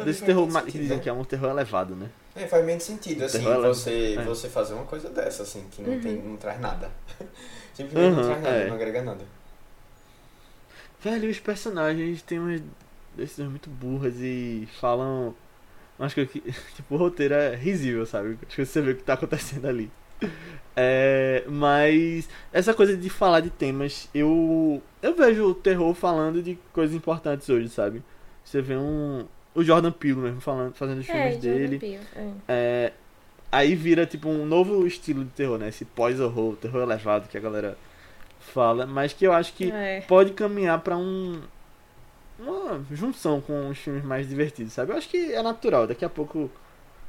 desse terror ma- que sentido, dizem né? que é um terror elevado, né? É, faz menos sentido, assim, terror é- você, é. você fazer uma coisa dessa, assim, que não, Uhum. tem, não traz nada. Simplesmente não Uhum, traz nada, é. não agrega nada. Velho, os personagens têm umas decisões muito burras e falam. Acho que, tipo, o roteiro é risível, sabe? Acho que você vê o que tá acontecendo ali. É, mas essa coisa de falar de temas, eu eu vejo o terror falando de coisas importantes hoje, sabe? Você vê um o Jordan Peele mesmo falando, fazendo os filmes Jordan dele. Peele, é. É, aí vira tipo um novo estilo de terror, né? Esse pós-horror, terror elevado que a galera fala, mas que eu acho que É. pode caminhar pra um uma junção com os filmes mais divertidos, sabe? Eu acho que é natural, daqui a pouco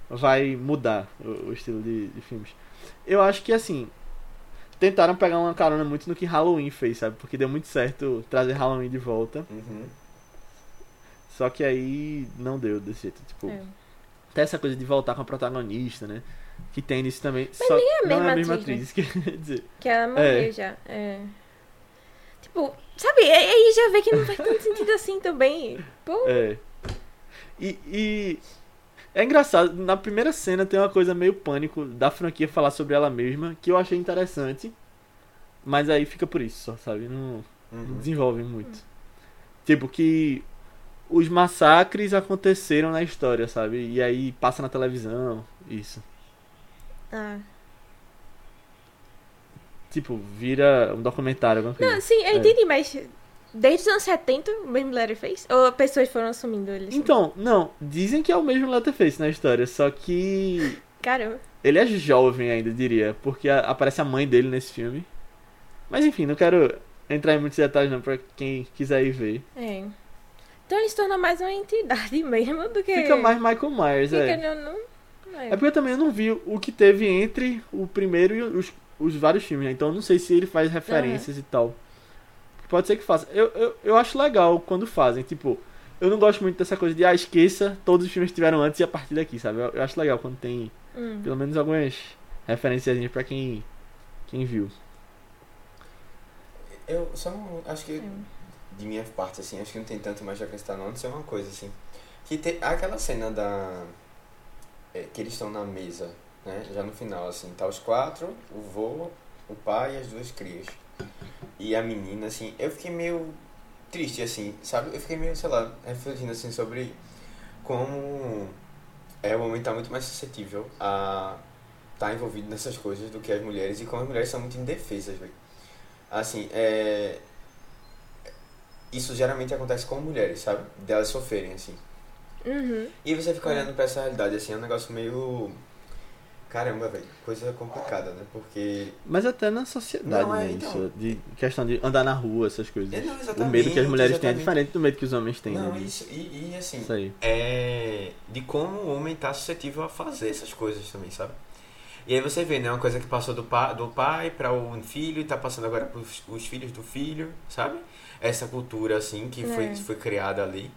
vai mudar o, o estilo de, de filmes. Eu acho que assim, tentaram pegar uma carona muito no que Halloween fez, sabe? Porque deu muito certo trazer Halloween de volta, Uhum. só que aí não deu desse jeito, tipo, É. até essa coisa de voltar com a protagonista, né? Que tem nisso também. Mas nem é a não é a mesma mesma atriz, atriz, ia dizer. Que ela morreu É. já. É. Tipo, sabe, aí aí já vê que não faz tanto sentido assim também. Pô, É. E, e é engraçado, na primeira cena tem uma coisa meio pânico da franquia falar sobre ela mesma, que eu achei interessante. Mas aí fica por isso, só, sabe? Não, não Uhum. desenvolve muito. Tipo, que os massacres aconteceram na história, sabe? E aí passa na televisão, isso. ah. Tipo, vira um documentário, alguma coisa. Não, sim, eu É. entendi, mas desde os anos 70 o mesmo fez? Ou pessoas foram assumindo ele? assim? Então, não, dizem que é o mesmo Letterface na história, só que Caramba. ele é jovem ainda, diria, porque aparece a mãe dele nesse filme. Mas enfim, não quero entrar em muitos detalhes não pra quem quiser ir ver. É. Então ele se torna mais uma entidade mesmo do que. Fica mais Michael Myers, Fica é. no- no- é. É porque eu também não vi o que teve entre o primeiro e os, os vários filmes, né? Então eu não sei se ele faz referências e tal. Pode ser que faça. Eu, eu, eu acho legal quando fazem, tipo, eu não gosto muito dessa coisa de, ah, esqueça todos os filmes que tiveram antes e a partir daqui, sabe? Eu, eu acho legal quando tem Hum. pelo menos algumas referências pra quem, quem viu. Eu só não- acho que, É. de minha parte, assim, acho que não tem tanto mais de acrescentar não, só uma coisa, assim. Que tem aquela cena da... é, que eles estão na mesa, né? Já no final, assim, tá os quatro, o vô, o pai e as duas crias. E a menina, assim, eu fiquei meio triste, assim, sabe? Eu fiquei meio, sei lá, refletindo, assim, sobre como é, o homem tá muito mais suscetível a estar tá envolvido nessas coisas do que as mulheres e como as mulheres são muito indefesas, velho. Assim, é... Isso geralmente acontece com mulheres, sabe? Delas sofrerem, assim. Uhum. E você fica olhando pra essa realidade, assim, é um negócio meio... Caramba, velho, coisa complicada, né? Porque... Mas até na sociedade, Não, é, né? então. Isso, de questão de andar na rua, essas coisas. É, não, o exatamente, medo que as mulheres têm é exatamente. diferente do medo que os homens têm. Não, né? isso, e, e assim, Isso aí. é de como o homem tá suscetível a fazer essas coisas também, sabe? E aí você vê, né? Uma coisa que passou do, pa, do pai para o filho e tá passando agora para os filhos do filho, sabe? Essa cultura, assim, que foi, É. foi criada ali.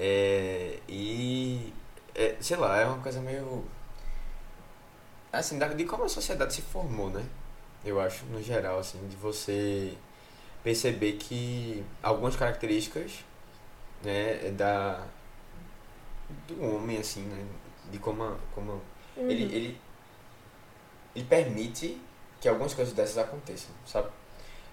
É, e, é, sei lá, é uma coisa meio. Assim, de como a sociedade se formou, né? Eu acho, no geral, assim, de você perceber que algumas características, né, da. do homem, assim, né? De como. como Uhum. ele, ele, ele permite que algumas coisas dessas aconteçam, sabe?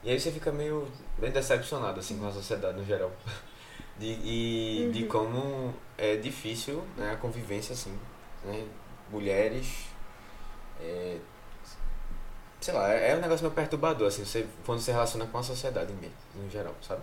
E aí você fica meio, meio decepcionado assim com a sociedade no geral. De, e de Uhum. como é difícil né, a convivência assim, né? Mulheres. É, sei lá, é é um negócio meio perturbador, assim, você, quando se relaciona com a sociedade mesmo, no geral, sabe?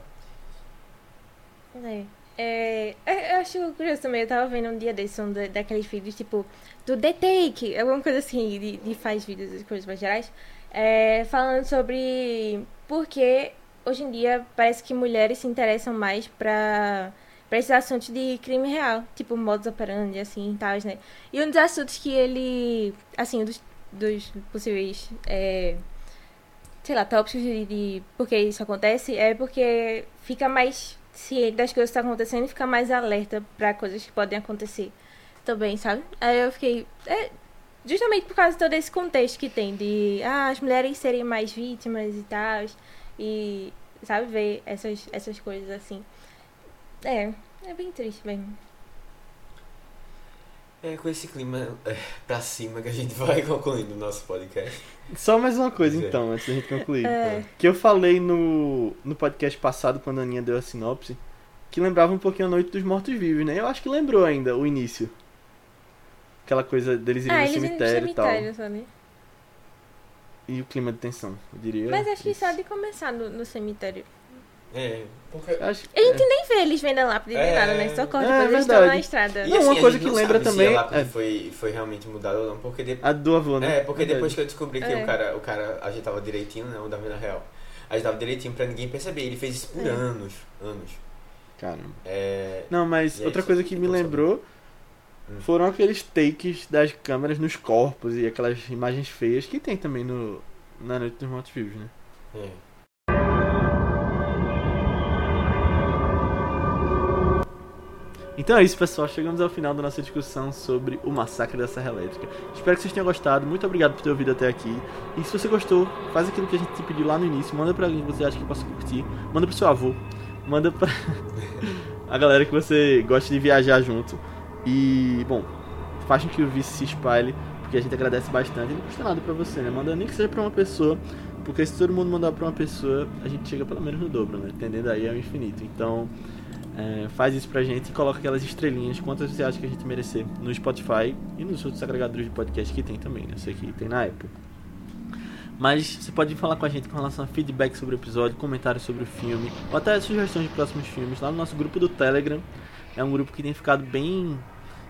É. É, é, eu acho curioso também, eu tava vendo um dia desse, um da, daqueles vídeos, tipo, do The Take, alguma coisa assim, de, de faz vídeos de coisas mais gerais, é, falando sobre por que hoje em dia parece que mulheres se interessam mais pra, pra esses assuntos de crime real, tipo modus operandi, assim, tal, né? E um dos assuntos que ele, assim, um dos, dos possíveis, é, sei lá, tópicos de, de por que isso acontece é porque fica mais ciente das coisas que estão acontecendo e fica mais alerta pra coisas que podem acontecer também, sabe? Aí eu fiquei. É, justamente por causa de todo esse contexto que tem de ah, as mulheres serem mais vítimas e tal. E, sabe, ver essas, essas coisas assim. É, é bem triste mesmo. É com esse clima é, pra cima que a gente vai concluindo o nosso podcast. Só mais uma coisa Pois é. então, antes da gente concluir. É. Que eu falei no, no podcast passado, quando a Aninha deu a sinopse, que lembrava um pouquinho a Noite dos Mortos-Vivos, né? Eu acho que lembrou ainda o início. Aquela coisa deles irem Ah, no cemitério e tal. sabe? E o clima de tensão, eu diria. Mas acho que só de começar no, no cemitério. É, porque. Acho, A gente é. nem vê eles vendo a lápide É. nada, né? Só corta É, depois eles estão verdade. na estrada. E Não, assim, uma coisa que lembra sabe se também a lápide é- foi, foi realmente mudada ou não, porque depois. A do avô, né? É, porque Verdade. depois que eu descobri que É. o, cara, o cara ajeitava direitinho, né, o da vida real, ajeitava direitinho pra ninguém perceber. Ele fez isso por É. anos, anos. Caramba. É, Não, mas é outra coisa que me lembrou Hum. foram aqueles takes das câmeras nos corpos e aquelas imagens feias que tem também no na Noite dos Mortos Vivos, né? é. Então é isso, pessoal. Chegamos ao final da nossa discussão sobre o massacre da Serra Elétrica. Espero que vocês tenham gostado. Muito obrigado por ter ouvido até aqui. E se você gostou, faz aquilo que a gente te pediu lá no início. Manda pra alguém que você acha que possa curtir. Manda pro seu avô. Manda pra a galera que você gosta de viajar junto. E, bom, faz com que o vice se espalhe, porque a gente agradece bastante. Não custa nada pra você, né? Manda nem que seja pra uma pessoa. Porque se todo mundo mandar pra uma pessoa, a gente chega pelo menos no dobro, né? Entendendo aí é o infinito. Então. É, faz isso pra gente e coloca aquelas estrelinhas, quantas você acha que a gente merecer no Spotify e nos outros agregadores de podcast que tem também, né? Eu sei que tem na Apple. Mas você pode falar com a gente com relação a feedback sobre o episódio, comentários sobre o filme, ou até sugestões de próximos filmes lá no nosso grupo do Telegram. É um grupo que tem ficado bem,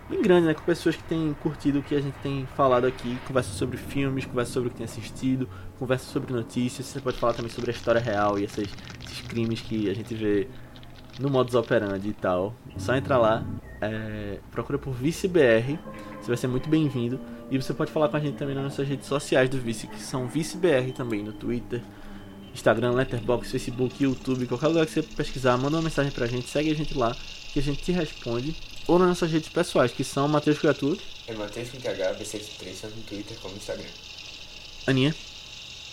bem grande, né? Com pessoas que têm curtido o que a gente tem falado aqui, conversa sobre filmes, conversa sobre o que tem assistido, conversa sobre notícias. Você pode falar também sobre a história real e esses, esses crimes que a gente vê no modus operandi e tal. Só entra lá, é, procura por ViceBR, você vai ser muito bem-vindo. E você pode falar com a gente também nas nossas redes sociais do Vice, que são ViceBR também, no Twitter, Instagram, Letterboxd, Facebook, YouTube, qualquer lugar que você pesquisar, manda uma mensagem pra gente, segue a gente lá, que a gente te responde. Ou nas nossas redes pessoais, que são Matheus Criatura, É Matheus com TH, B63, tanto no Twitter como no Instagram. Aninha,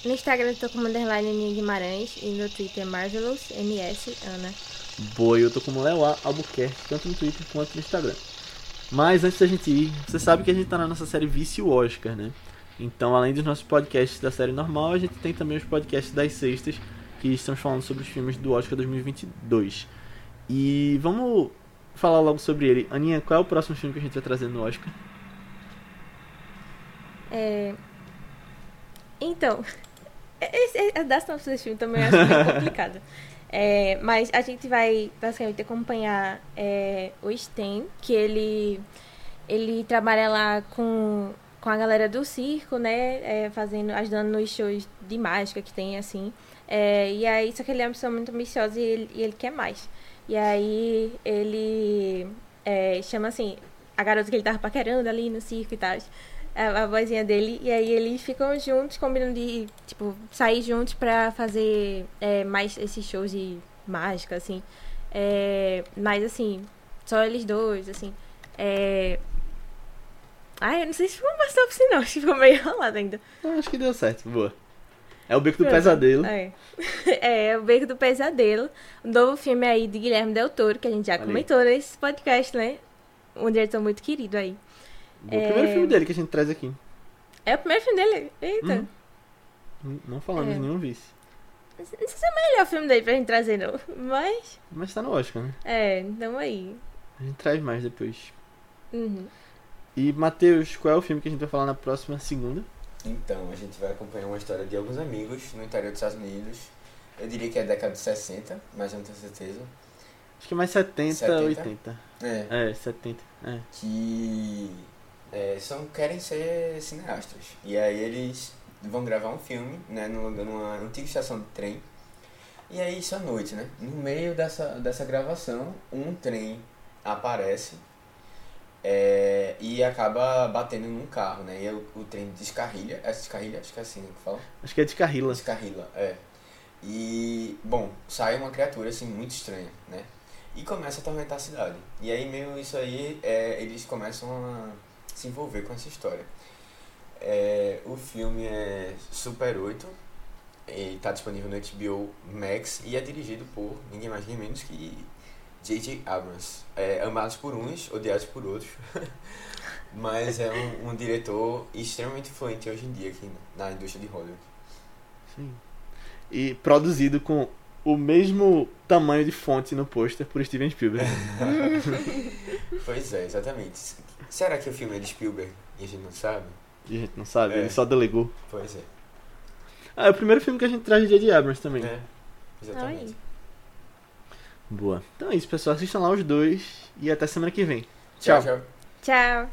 No Instagram eu tô como underline Aninha Guimarães e no Twitter Marvelous MS Ana. Boa, eu tô como Léo. Albuquerque, tanto no Twitter quanto no Instagram. Mas antes da gente ir, você sabe que a gente tá na nossa série Vice o Oscar, né? Então, além dos nossos podcasts da série normal, a gente tem também os podcasts das sextas, que estamos falando sobre os filmes do Oscar 2022. E vamos falar logo sobre ele. Aninha, qual é o próximo filme que a gente vai trazer no Oscar? É... Então, esse, a dar sinopse desse filme também eu acho bem complicado. É, mas a gente vai basicamente acompanhar é, o Sten, que ele, ele trabalha lá com, com a galera do circo, né? É, fazendo, ajudando nos shows de mágica que tem, assim. É, e aí, só que ele é uma pessoa muito ambiciosa e ele, e ele quer mais. E aí ele é, chama assim, a garota que ele tava paquerando ali no circo e tal. A, a vozinha dele. E aí eles ficam juntos, combinam de, tipo, sair juntos pra fazer é, mais esses shows de mágica, assim. É, mas, assim, só eles dois, assim. É... Ai, eu não sei se ficou mais top, não. Acho que ficou meio enrolado ainda. Eu acho que deu certo, boa. É o Beco do Pronto. Pesadelo. É. é, o Beco do Pesadelo. Um novo filme aí de Guilherme Del Toro, que a gente já aí. comentou nesse podcast, né? Um diretor muito querido aí. O primeiro É. filme dele que a gente traz aqui. É o primeiro filme dele? Eita. Uhum. Não falamos É. nenhum vice. Não sei se é o melhor filme dele pra gente trazer, não. Mas, Mas tá no Oscar, né? é, tamo aí. A gente traz mais depois. Uhum. E, Matheus, qual é o filme que a gente vai falar na próxima segunda? Então, a gente vai acompanhar uma história de alguns amigos no interior dos Estados Unidos. Eu diria que é década de 60, mas eu não tenho certeza. Acho que é mais 70, 70? 80. É. É, 70. É. Que é, são, querem ser cineastas. E aí eles vão gravar um filme, né, numa, numa antiga estação de trem. E aí isso à noite, né? No meio dessa, dessa gravação, um trem aparece é, e acaba batendo num carro, né? E o, o trem descarrilha. É descarrilha? Acho que é assim que fala. Acho que é de Carrila. Descarrila, é. E, bom, sai uma criatura assim muito estranha, né? E começa a atormentar a cidade. E aí, meio isso aí, é, eles começam a se envolver com essa história. É, o filme é Super 8 e está disponível no HBO Max e é dirigido por ninguém mais ninguém menos que J.J. Abrams. É, amados por uns, odiados por outros. Mas é um, um diretor extremamente influente hoje em dia aqui na indústria de Hollywood. Sim. E produzido com o mesmo tamanho de fonte no pôster por Steven Spielberg. Pois é, exatamente. Será que o filme é de Spielberg e a gente não sabe? E a gente não sabe, É. ele só delegou. Pois é. Ah, é o primeiro filme que a gente traz de J.J. Abrams também. É, exatamente. Boa. Então é isso, pessoal. Assistam lá os dois e até semana que vem. Tchau, Tchau. tchau. Tchau.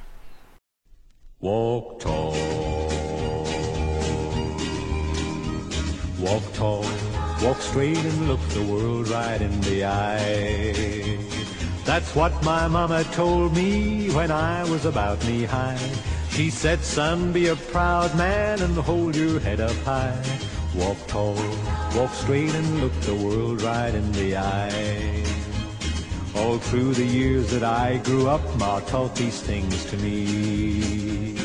Walk tall. Walk tall, walk straight and look the world right in the eye. That's what my mama told me when I was about knee high. She said, son, be a proud man and hold your head up high. Walk tall, walk straight and look the world right in the eye. All through the years that I grew up, Ma taught these things to me.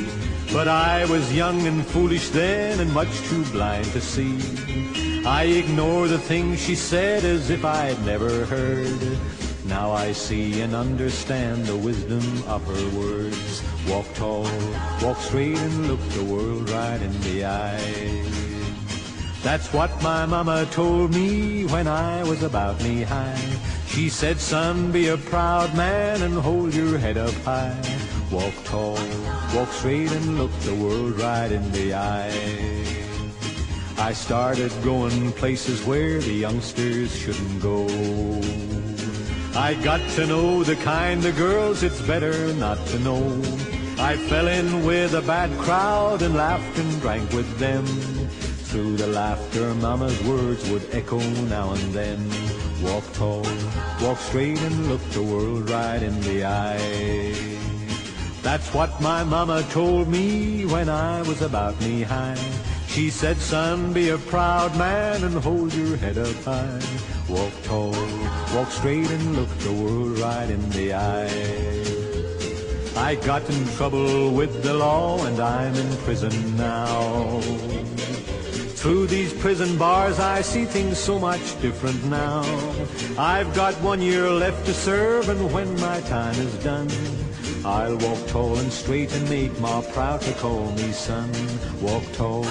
But I was young and foolish then and much too blind to see. I ignored the things she said as if I'd never heard. Now I see and understand the wisdom of her words. Walk tall, walk straight and look the world right in the eye. That's what my mama told me when I was about knee high. She said, son, be a proud man and hold your head up high. Walk tall, walk straight and look the world right in the eye. I started going places where the youngsters shouldn't go. I got to know the kind of girls it's better not to know. I fell in with a bad crowd and laughed and drank with them. Through the laughter, Mama's words would echo now and then. Walk tall, walk straight and look the world right in the eye. That's what my mama told me when I was about knee high. She said, son, be a proud man and hold your head up high. Walk tall, walk straight and look the world right in the eye. I got in trouble with the law and I'm in prison now. Through these prison bars I see things so much different now. I've got one year left to serve and when my time is done, I'll walk tall and straight and make ma proud to call me son. Walk tall,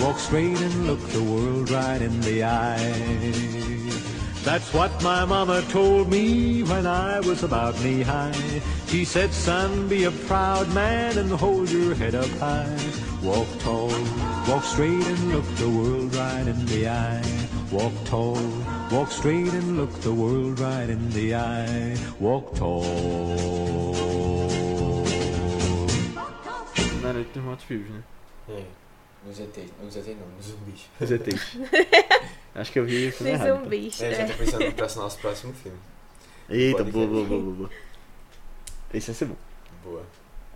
walk straight and look the world right in the eye. That's what my mama told me when I was about knee high. She said, son, be a proud man and hold your head up high. Walk tall, walk straight and look the world right in the eye. Walk tall, walk straight and look the world right in the eye. Walk tall. Na noite dos mortos vivos, né? É, nos ETs, nos ETs não, nos zumbis. Os ETs. Acho que eu vi o filme Dos errado. então. zumbis. É, já É. tô pensando no próximo- nosso próximo filme. Eita, boa, boa, boa, boa, boa. Esse vai ser bom. Boa.